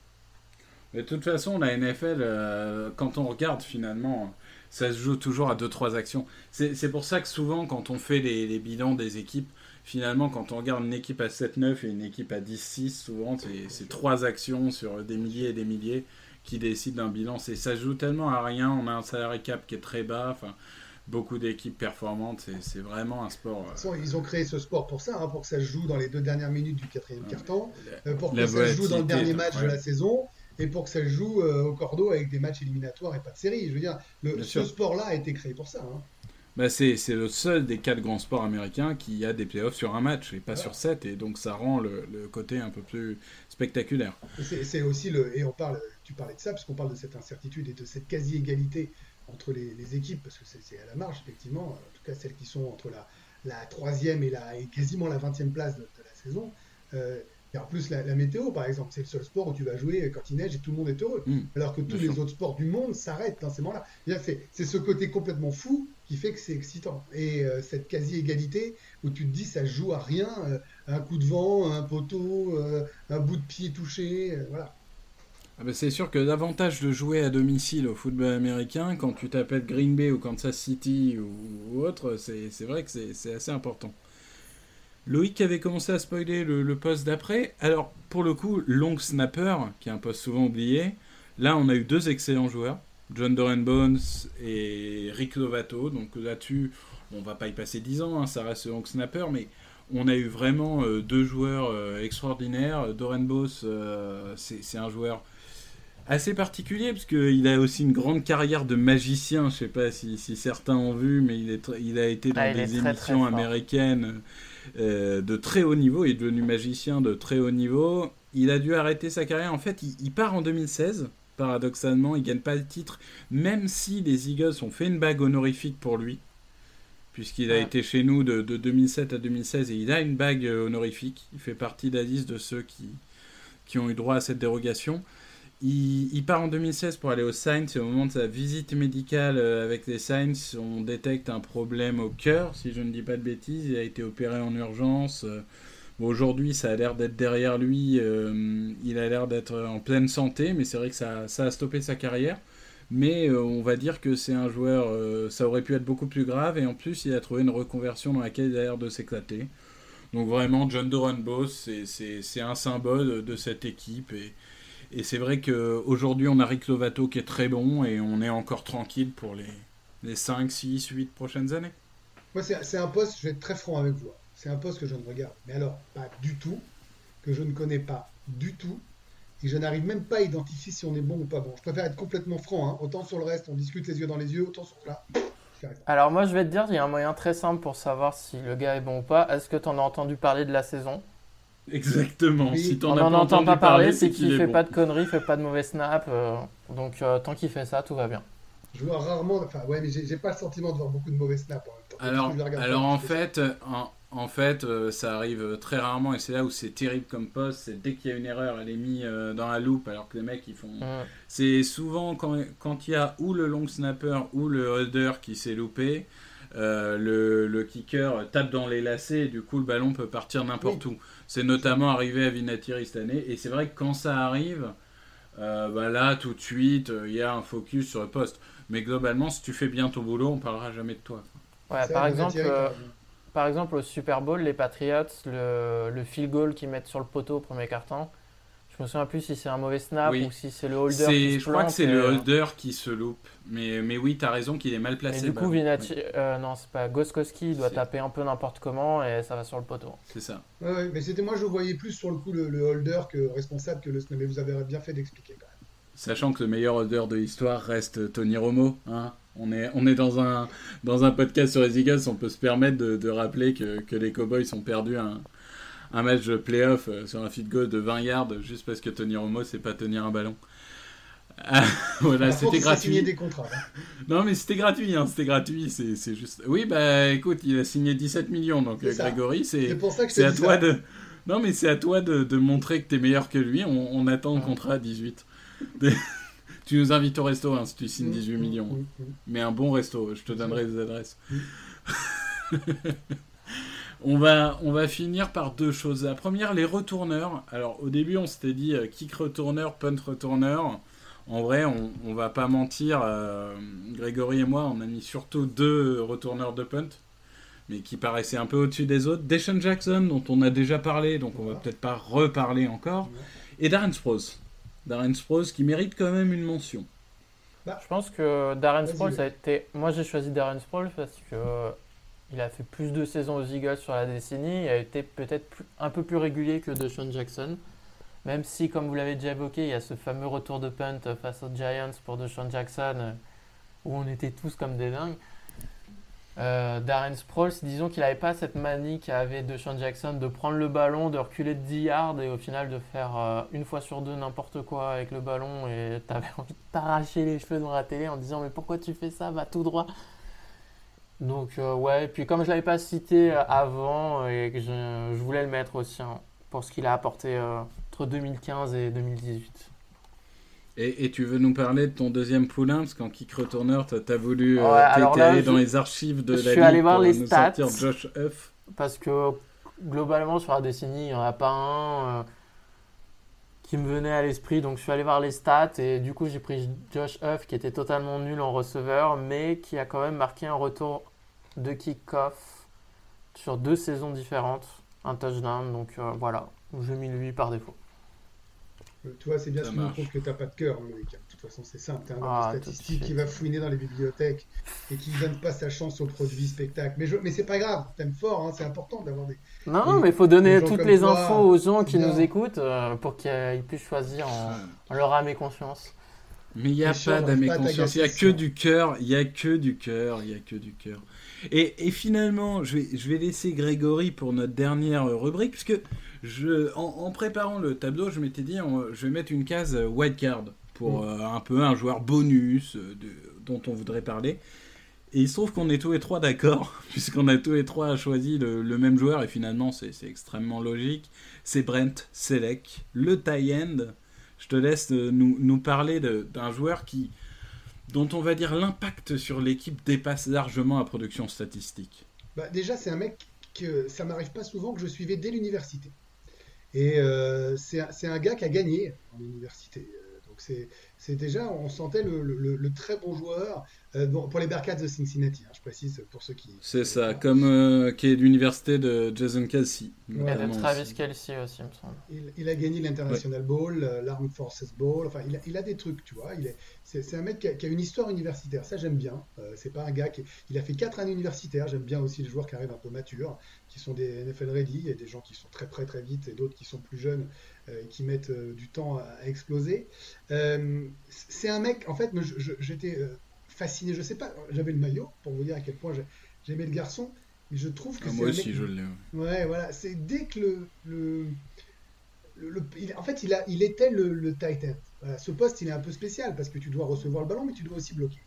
Mais de toute façon, la NFL, euh, quand on regarde finalement ça se joue toujours à 2-3 actions. C'est pour ça que souvent, quand on fait les, bilans des équipes, finalement, quand on regarde une équipe à 7-9 et une équipe à 10-6, souvent, c'est 3 actions sur des milliers et des milliers qui décident d'un bilan. Ça se joue tellement à rien. On a un salary cap qui est très bas. Enfin, beaucoup d'équipes performantes. C'est vraiment un sport. Euh, ils ont créé ce sport pour ça, hein, pour que ça se joue dans les deux dernières minutes du quatrième carton, euh, pour que ça se joue dans le dernier match de la saison et pour que ça joue euh, au cordeau avec des matchs éliminatoires et pas de série. Je veux dire, le, ce sport-là a été créé pour ça. Hein. Bah c'est, le seul des quatre grands sports américains qui a des playoffs sur un match et pas sur sept, et donc ça rend le, côté un peu plus spectaculaire. C'est, aussi le. Et on parle, tu parlais de ça, parce qu'on parle de cette incertitude et de cette quasi-égalité entre les, équipes, parce que c'est, à la marge, effectivement, en tout cas celles qui sont entre la, la troisième et, la, et quasiment la vingtième place de, la saison. Euh, et en plus, la, météo, par exemple, c'est le seul sport où tu vas jouer quand il neige et tout le monde est heureux. Mm. alors que tous les autres sports du monde s'arrêtent dans ces moments-là. C'est ce côté complètement fou qui fait que c'est excitant. Et euh, cette quasi-égalité où tu te dis ça joue à rien, euh, un coup de vent, un poteau, euh, un bout de pied touché, voilà. Ah bah, c'est sûr que l'avantage de jouer à domicile au football américain, quand tu t'appelles Green Bay ou Kansas City ou, autre, c'est vrai que c'est assez important. Loïc avait commencé à spoiler le, poste d'après. Alors, pour le coup, long snapper, qui est un poste souvent oublié, là, on a eu deux excellents joueurs, John Doran Bones et Rick Lovato. Donc là-dessus, on va pas y passer 10 ans, hein, ça reste long snapper, mais on a eu vraiment euh, deux joueurs euh, extraordinaires. Doran Boss, euh, c'est un joueur assez particulier parce qu'il a aussi une grande carrière de magicien. Je sais pas si, certains ont vu, mais il, est il a été dans ah, des émissions américaines de très haut niveau. Il est devenu magicien de très haut niveau. Il a dû arrêter sa carrière. En fait, il, part en 2016. Paradoxalement, il gagne pas le titre, même si les Eagles ont fait une bague honorifique pour lui, puisqu'il a été chez nous de, de, 2007 à 2016 et il a une bague honorifique. Il fait partie liste de ceux qui, qui ont eu droit à cette dérogation. Il, part en 2016 pour aller aux Saints et au moment de sa visite médicale euh, avec les Saints, on détecte un problème au cœur, si je ne dis pas de bêtises. Il a été opéré en urgence. Euh, aujourd'hui, ça a l'air d'être derrière lui. Euh, il a l'air d'être en pleine santé, mais c'est vrai que ça, a stoppé sa carrière. Mais on va dire que c'est un joueur, ça aurait pu être beaucoup plus grave. Et en plus, il a trouvé une reconversion dans laquelle il a l'air de s'éclater. Donc vraiment, John Doran Boss, c'est un symbole de cette équipe. Et c'est vrai qu'aujourd'hui, on a Rick Lovato qui est très bon et on est encore tranquille pour les, les 5, 6, 8 prochaines années. Moi, c'est un poste, je vais être très franc avec vous, c'est un poste que je ne regarde, mais alors pas du tout, que je ne connais pas du tout, et je n'arrive même pas à identifier si on est bon ou pas bon. Je préfère être complètement franc, hein. autant sur le reste, on discute les yeux dans les yeux, autant sur là. Alors moi je vais te dire, il y a un moyen très simple pour savoir si le gars est bon ou pas. Est-ce que tu en as entendu parler de la saison? Exactement. Si on n'en entend pas parler, c'est qu'il fait pas de conneries, fait pas de mauvais snap. Euh, donc euh, tant qu'il fait ça, tout va bien. Je vois rarement, enfin ouais, mais j'ai pas le sentiment de voir beaucoup de mauvais snaps en même temps. Alors, alors en, fait, en, en, fait, ça arrive très rarement et c'est là où c'est terrible comme poste. C'est dès qu'il y a une erreur, elle est mise euh, dans la loupe alors que les mecs ils font. C'est souvent quand, quand il y a ou le long snapper ou le holder qui s'est loupé. Le, le, kicker tape dans les lacets et du coup le ballon peut partir n'importe où. C'est notamment arrivé à Vinatieri cette année. Et c'est vrai que quand ça arrive, euh, bah là, tout de suite, euh, il y a un focus sur le poste. Mais globalement, si tu fais bien ton boulot, on parlera jamais de toi. Ouais, par exemple, euh, par exemple, au Super Bowl, les Patriots, le, le field goal qu'ils mettent sur le poteau au premier carton, je me souviens plus si c'est un mauvais snap ou si c'est le holder qui se Je crois que c'est le holder qui se loupe. Mais, mais oui, tu as raison qu'il est mal placé. Mais du coup, Vinati... Euh, non, c'est pas Goskowski, il doit taper un peu n'importe comment et ça va sur le poteau. C'est ça. Ouais, mais c'était moi, je voyais plus sur le coup le, holder que responsable que le snap. Mais vous avez bien fait d'expliquer quand même. Sachant que le meilleur holder de l'histoire reste Tony Romo. Hein on est, on est dans, un, dans un podcast sur les Eagles, on peut se permettre de, de rappeler que, que les Cowboys ont perdu un, un match de playoff euh, sur un feed goal de 20 yards juste parce que Tony Romo sait pas tenir un ballon. Ah, voilà, c'était gratuit. Des contrats, hein. Non, mais c'était gratuit, hein, c'était gratuit, c'est juste. Oui, bah écoute, il a signé 17 millions, donc euh, Grégory, c'est à toi de. Non, mais c'est à toi de, de, montrer que tu es meilleur que lui. On, attend le contrat à 18. tu nous invites au resto hein, si tu signes 18 millions. Mais un bon resto, je te donnerai les adresses. On va, on va finir par deux choses. La première, les retourneurs. Alors, au début, on s'était dit euh, kick retourneur, punt retourneur. En vrai, on, on va pas mentir. Euh, Grégory et moi, on a mis surtout deux retourneurs de punt, mais qui paraissaient un peu au-dessus des autres. Deshaun Jackson, dont on a déjà parlé, donc on va peut-être pas reparler encore. Et Darren Sproles. Darren Sproles qui mérite quand même une mention. Bah, je pense que Darren Sproles a été. Moi, j'ai choisi Darren Sproles parce que il a fait plus de saisons aux Eagles sur la décennie. Il a été peut-être un peu plus régulier que DeShaun Jackson. Même si, comme vous l'avez déjà évoqué, il y a ce fameux retour de punt face aux Giants pour DeShaun Jackson, euh, où on était tous comme des dingues. Euh, Darren Sproles, disons qu'il n'avait pas cette manie qu'avait DeShaun Jackson de prendre le ballon, de reculer de 10 yards et au final de faire euh, une fois sur deux n'importe quoi avec le ballon et tu avais envie de t'arracher les cheveux dans la télé en disant mais pourquoi tu fais ça, va tout droit. Donc ouais, et puis comme je l'avais pas cité avant et que je, voulais le mettre aussi hein, pour ce qu'il a apporté entre 2015 et 2018. Et, tu veux nous parler de ton deuxième poulain parce qu'en kick retourneur, tu as voulu aller dans les archives de je la suis allé voir les stats Josh Huff. Parce que globalement sur la décennie, il n'y en a pas un qui me venait à l'esprit. Donc je suis allé voir les stats et du coup j'ai pris Josh Huff qui était totalement nul en receveur, mais qui a quand même marqué un retour de kick-off sur deux saisons différentes, un touchdown. Donc euh, voilà, j'ai mis lui par défaut. Euh, tu vois, c'est bien ce qui montre que tu n'as pas de cœur. De toute façon, c'est simple. Tu un ah, statistique qui va fouiner dans les bibliothèques et qui ne donne pas sa chance au produit spectacle. Mais, je... mais c'est pas grave, t'aimes fort, hein, c'est important d'avoir des. Non, mais il faut donner toutes les infos aux gens qui nous écoutent euh, pour qu'ils puissent choisir en, leur âme et conscience. Mais il n'y a pas d'âme et conscience, il n'y a que du cœur, il n'y a que du cœur, il n'y a que du cœur. Et, et, finalement, je vais, je vais laisser Grégory pour notre dernière rubrique, puisque je, en, préparant le tableau, je m'étais dit, je vais mettre une case card pour mm. euh, un peu un joueur bonus euh, dont on voudrait parler. Et il se trouve qu'on est tous les trois d'accord, puisqu'on a tous les trois choisi le, même joueur, et finalement c'est extrêmement logique. C'est Brent Selec, le tie-end. Je te laisse euh, nous, nous parler d'un joueur qui, dont on va dire l'impact sur l'équipe dépasse largement la production statistique. Bah déjà, c'est un mec que ça m'arrive pas souvent que je suivais dès l'université. Et euh, c'est un gars qui a gagné en université. Euh, donc c'est déjà, on sentait le, le, très bon joueur euh, pour les Bearcats de Cincinnati, hein, je précise pour ceux qui. C'est ça, comme euh, qui est l'université de Jason Kelsey. Et de Travis Kelsey aussi, il me semble. Il, a gagné l'International Bowl, l'Armed Forces Bowl, enfin il a, il a, des trucs, tu vois. C'est un mec qui a, une histoire universitaire, ça j'aime bien. c'est pas un gars qui. Il a fait 4 années universitaires, j'aime bien aussi les joueurs qui arrivent un peu matures, qui sont des NFL ready. Il y a des gens qui sont très prêts très vite et d'autres qui sont plus jeunes euh, qui mettent euh, du temps à, exploser. Euh, c'est un mec, en fait, j'étais fasciné. Je sais pas, j'avais le maillot pour vous dire à quel point j'aimais le garçon. Mais je trouve que ah, Moi aussi, je l'ai. Ouais, voilà. C'est dès que le. le, le, en fait, il, a, il était le, tight end. ce poste, il est un peu spécial parce que tu dois recevoir le ballon, mais tu dois aussi bloquer.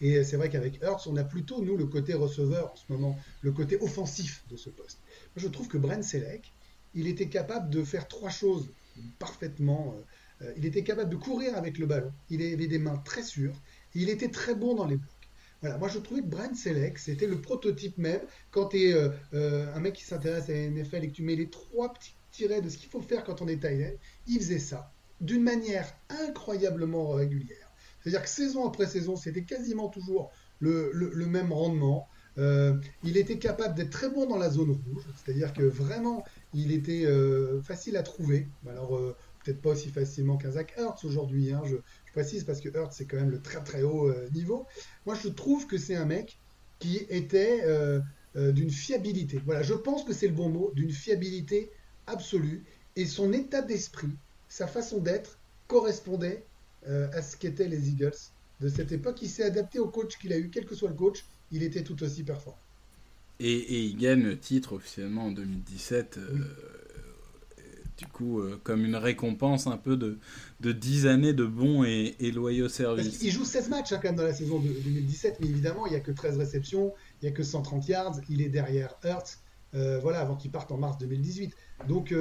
Et c'est vrai qu'avec Hurts, on a plutôt, nous, le côté receveur en ce moment, le côté offensif de ce poste. je trouve que Brent Selleck, il était capable de faire trois choses parfaitement. Euh, il était capable de courir avec le ballon. Il avait des mains très sûres. il était très bon dans les blocs. Voilà, moi je trouvais que Brent Selleck, c'était le prototype même. Quand tu es euh, euh, un mec qui s'intéresse à la NFL et que tu mets les trois petits tirets de ce qu'il faut faire quand on est taillé, il faisait ça d'une manière incroyablement régulière. C'est-à-dire que saison après saison, c'était quasiment toujours le, même rendement. Il était capable d'être très bon dans la zone rouge, c'est-à-dire que vraiment, il était euh, facile à trouver. Alors, euh, peut-être pas aussi facilement qu'un Zach Hertz aujourd'hui, hein, je, précise, parce que Hertz, c'est quand même le très très haut euh, niveau. Moi, je trouve que c'est un mec qui était d'une fiabilité. Voilà, je pense que c'est le bon mot, d'une fiabilité absolue. Et son état d'esprit, sa façon d'être, correspondait à ce qu'étaient les Eagles de cette époque. Il s'est adapté au coach qu'il a eu, quel que soit le coach, il était tout aussi performant. Et, il gagne le titre officiellement en 2017. Euh, du coup, euh, comme une récompense un peu de, de 10 années de bons et, loyaux services. Il joue 16 matchs hein, quand même dans la saison de 2017, mais évidemment, il n'y a que 13 réceptions, il n'y a que 130 yards, il est derrière Hurts, euh, voilà, avant qu'il parte en mars 2018. Donc,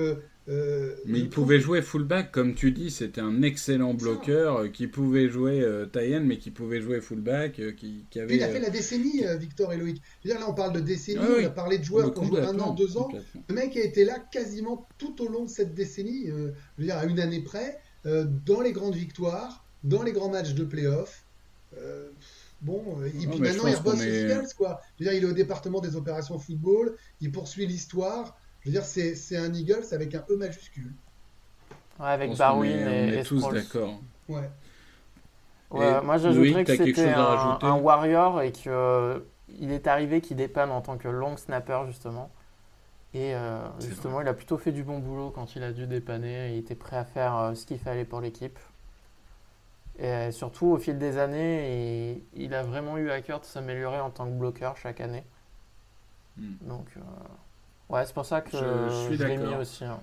euh, mais il pouvait jouer fullback, comme tu dis, c'était un excellent bloqueur euh, qui pouvait jouer euh, mais qui pouvait jouer fullback. Euh, qui, avait, il a fait la décennie, Victor et Loïc. dire, là, on parle de décennie, ah on a parlé de joueurs qui ont joué un an, deux ans. Le mec a été là quasiment tout au long de cette décennie, je veux dire, à une année près, dans les grandes victoires, dans les grands matchs de playoff. Bon, et puis maintenant il rebosse est... Eagles, quoi. Je veux dire, il est au département des opérations football, il poursuit l'histoire. Je veux dire, c'est un Eagles avec un E majuscule. Ouais, avec Barwin et, on est tous d'accord. Ouais. ouais moi, j'ajouterais que c'était un, un, Warrior et qu'il euh, est arrivé qu'il dépanne en tant que long snapper, justement. Et euh, justement, il a plutôt fait du bon boulot quand il a dû dépanner. Il était prêt à faire euh, ce qu'il fallait pour l'équipe. Et surtout, au fil des années, il, a vraiment eu à cœur de s'améliorer en tant que bloqueur chaque année. Hmm. Donc, Ouais, c'est pour ça que je, l'ai mis aussi. Hein.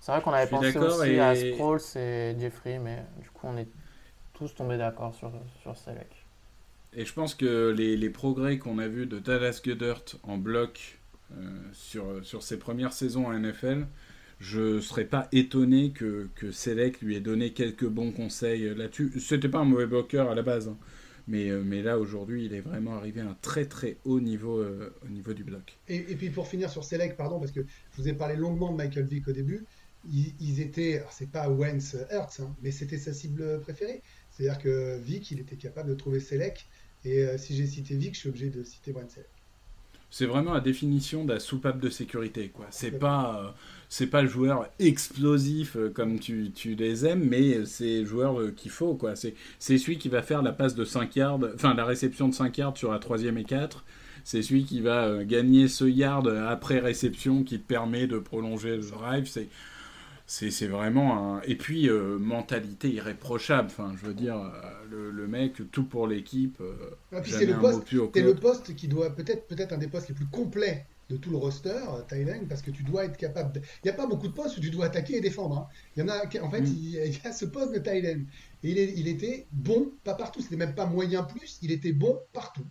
C'est vrai qu'on avait pensé aussi à Sproles et Jeffrey, mais du coup, on est tous tombés d'accord sur, sur Selec. Et je pense que les, les progrès qu'on a vus de Dallas Goddard en bloc euh, sur, sur ses premières saisons en NFL, je ne serais pas étonné que, que Selec lui ait donné quelques bons conseils là-dessus. C'était pas un mauvais bloqueur à la base. Hein. Mais, euh, mais là, aujourd'hui, il est vraiment arrivé à un très très haut niveau euh, au niveau du bloc. Et, puis pour finir sur Select, pardon, parce que je vous ai parlé longuement de Michael Vick au début, ils, étaient, c'est pas Wentz Hurts, hein, mais c'était sa cible préférée. C'est-à-dire que Vic, il était capable de trouver Selec, et euh, si j'ai cité Vic, je suis obligé de citer Wentz Selec. C'est vraiment la définition de la soupape de sécurité, quoi. C'est pas, euh, c'est pas le joueur explosif euh, comme tu, tu, les aimes, mais c'est le joueur qu'il faut, quoi. C'est, celui qui va faire la passe de 5 yards, enfin la réception de 5 yards sur la troisième et 4 c'est celui qui va gagner ce yard après réception qui te permet de prolonger le drive. C'est c'est vraiment un. Et puis, euh, mentalité irréprochable. Enfin, je veux dire, euh, le, mec, tout pour l'équipe. Euh, ah, c'est le, poste, le poste qui doit peut-être peut-être un des postes les plus complets de tout le roster, Thailand, parce que tu dois être capable. Il n'y a pas beaucoup de postes où tu dois attaquer et défendre. Hein. Il y en a. En fait, mm. il, y a ce poste de Thailand. Et il, il était bon, pas partout. C'était même pas moyen plus. Il était bon partout.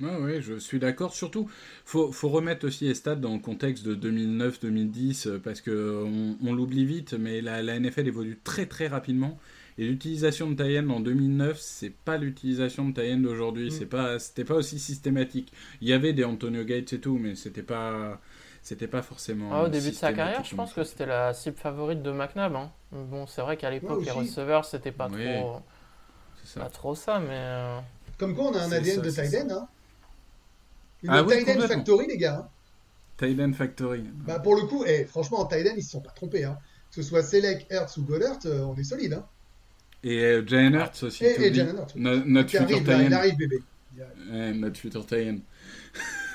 Oui, je suis d'accord. Surtout, faut, faut remettre aussi les stats dans le contexte de 2009-2010 euh, parce que on, l'oublie vite, mais la, la, NFL évolue très très rapidement. Et l'utilisation de Tayen en 2009, c'est pas l'utilisation de Tayen d'aujourd'hui. Mm. C'est pas, c'était pas aussi systématique. Il y avait des Antonio Gates et tout, mais c'était pas, c'était pas forcément. Ah, au début de sa carrière, je pense que c'était la cible favorite de McNabb. Hein. Bon, c'est vrai qu'à l'époque, les receveurs, c'était pas trop, ça. pas trop ça, mais. Euh, Comme quoi, on a un ADN de Tayen, hein. Une ah Factory, les gars. Hein. Factory. Bah, pour le coup, eh, franchement, en Tiden, ils se sont pas trompés. Hein. Que ce soit Select, Hertz ou Goddard, euh, on est solide. Hein. Et euh, Jalen Hertz aussi. Et, et Jalen Hertz. notre futur arrive, il arrive, bébé. notre futur Tayen.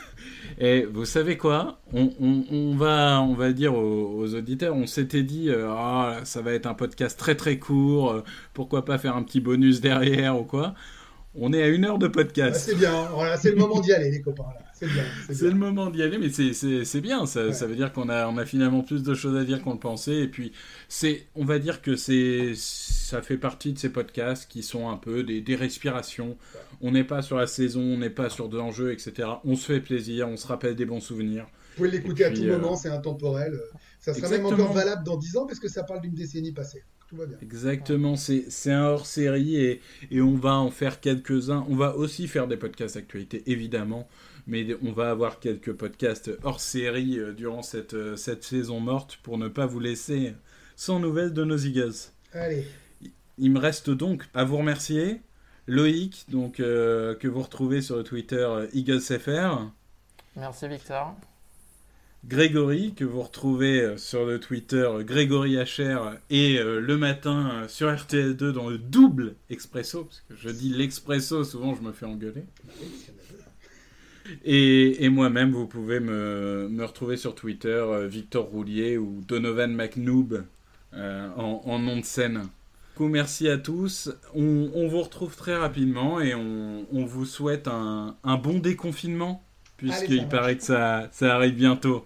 Et vous savez quoi? On, on, on, va, on va dire aux, auditeurs, on s'était dit, euh, ah, ça va être un podcast très très court, euh, pourquoi pas faire un petit bonus derrière ou quoi? On est à une heure de podcast. c'est bien, c'est le moment d'y aller, les copains. C'est bien. C'est le moment d'y aller, mais c'est bien. Ça, ça, veut dire qu'on a, on a finalement plus de choses à dire qu'on le pensait. Et puis, c'est, on va dire que c'est, ça fait partie de ces podcasts qui sont un peu des, des respirations. On n'est pas sur la saison, on n'est pas sur de l'enjeu, etc. On se fait plaisir, on se rappelle des bons souvenirs. Vous pouvez l'écouter à tout moment, euh, c'est intemporel. Ça sera même encore valable dans 10 ans parce que ça parle d'une décennie passée. Exactement, c'est un hors-série et, et, on va en faire quelques-uns. On va aussi faire des podcasts d'actualité, évidemment, mais on va avoir quelques podcasts hors-série euh, durant cette, euh, cette saison morte pour ne pas vous laisser sans nouvelles de nos Eagles. Allez. Il me reste donc à vous remercier. Loïc, donc, euh, que vous retrouvez sur le Twitter EaglesFR. Merci Victor. Grégory, que vous retrouvez euh, sur le Twitter Grégory HR et euh, le matin euh, sur RTL2 dans le double expresso, parce que je dis l'expresso, souvent je me fais engueuler. Et, moi-même, vous pouvez me, retrouver sur Twitter, Victor Roulier ou Donovan McNoob en, nom de scène. coup, merci à tous. On, vous retrouve très rapidement et on, vous souhaite un, bon déconfinement, puisqu'il paraît que ça, ça arrive bientôt.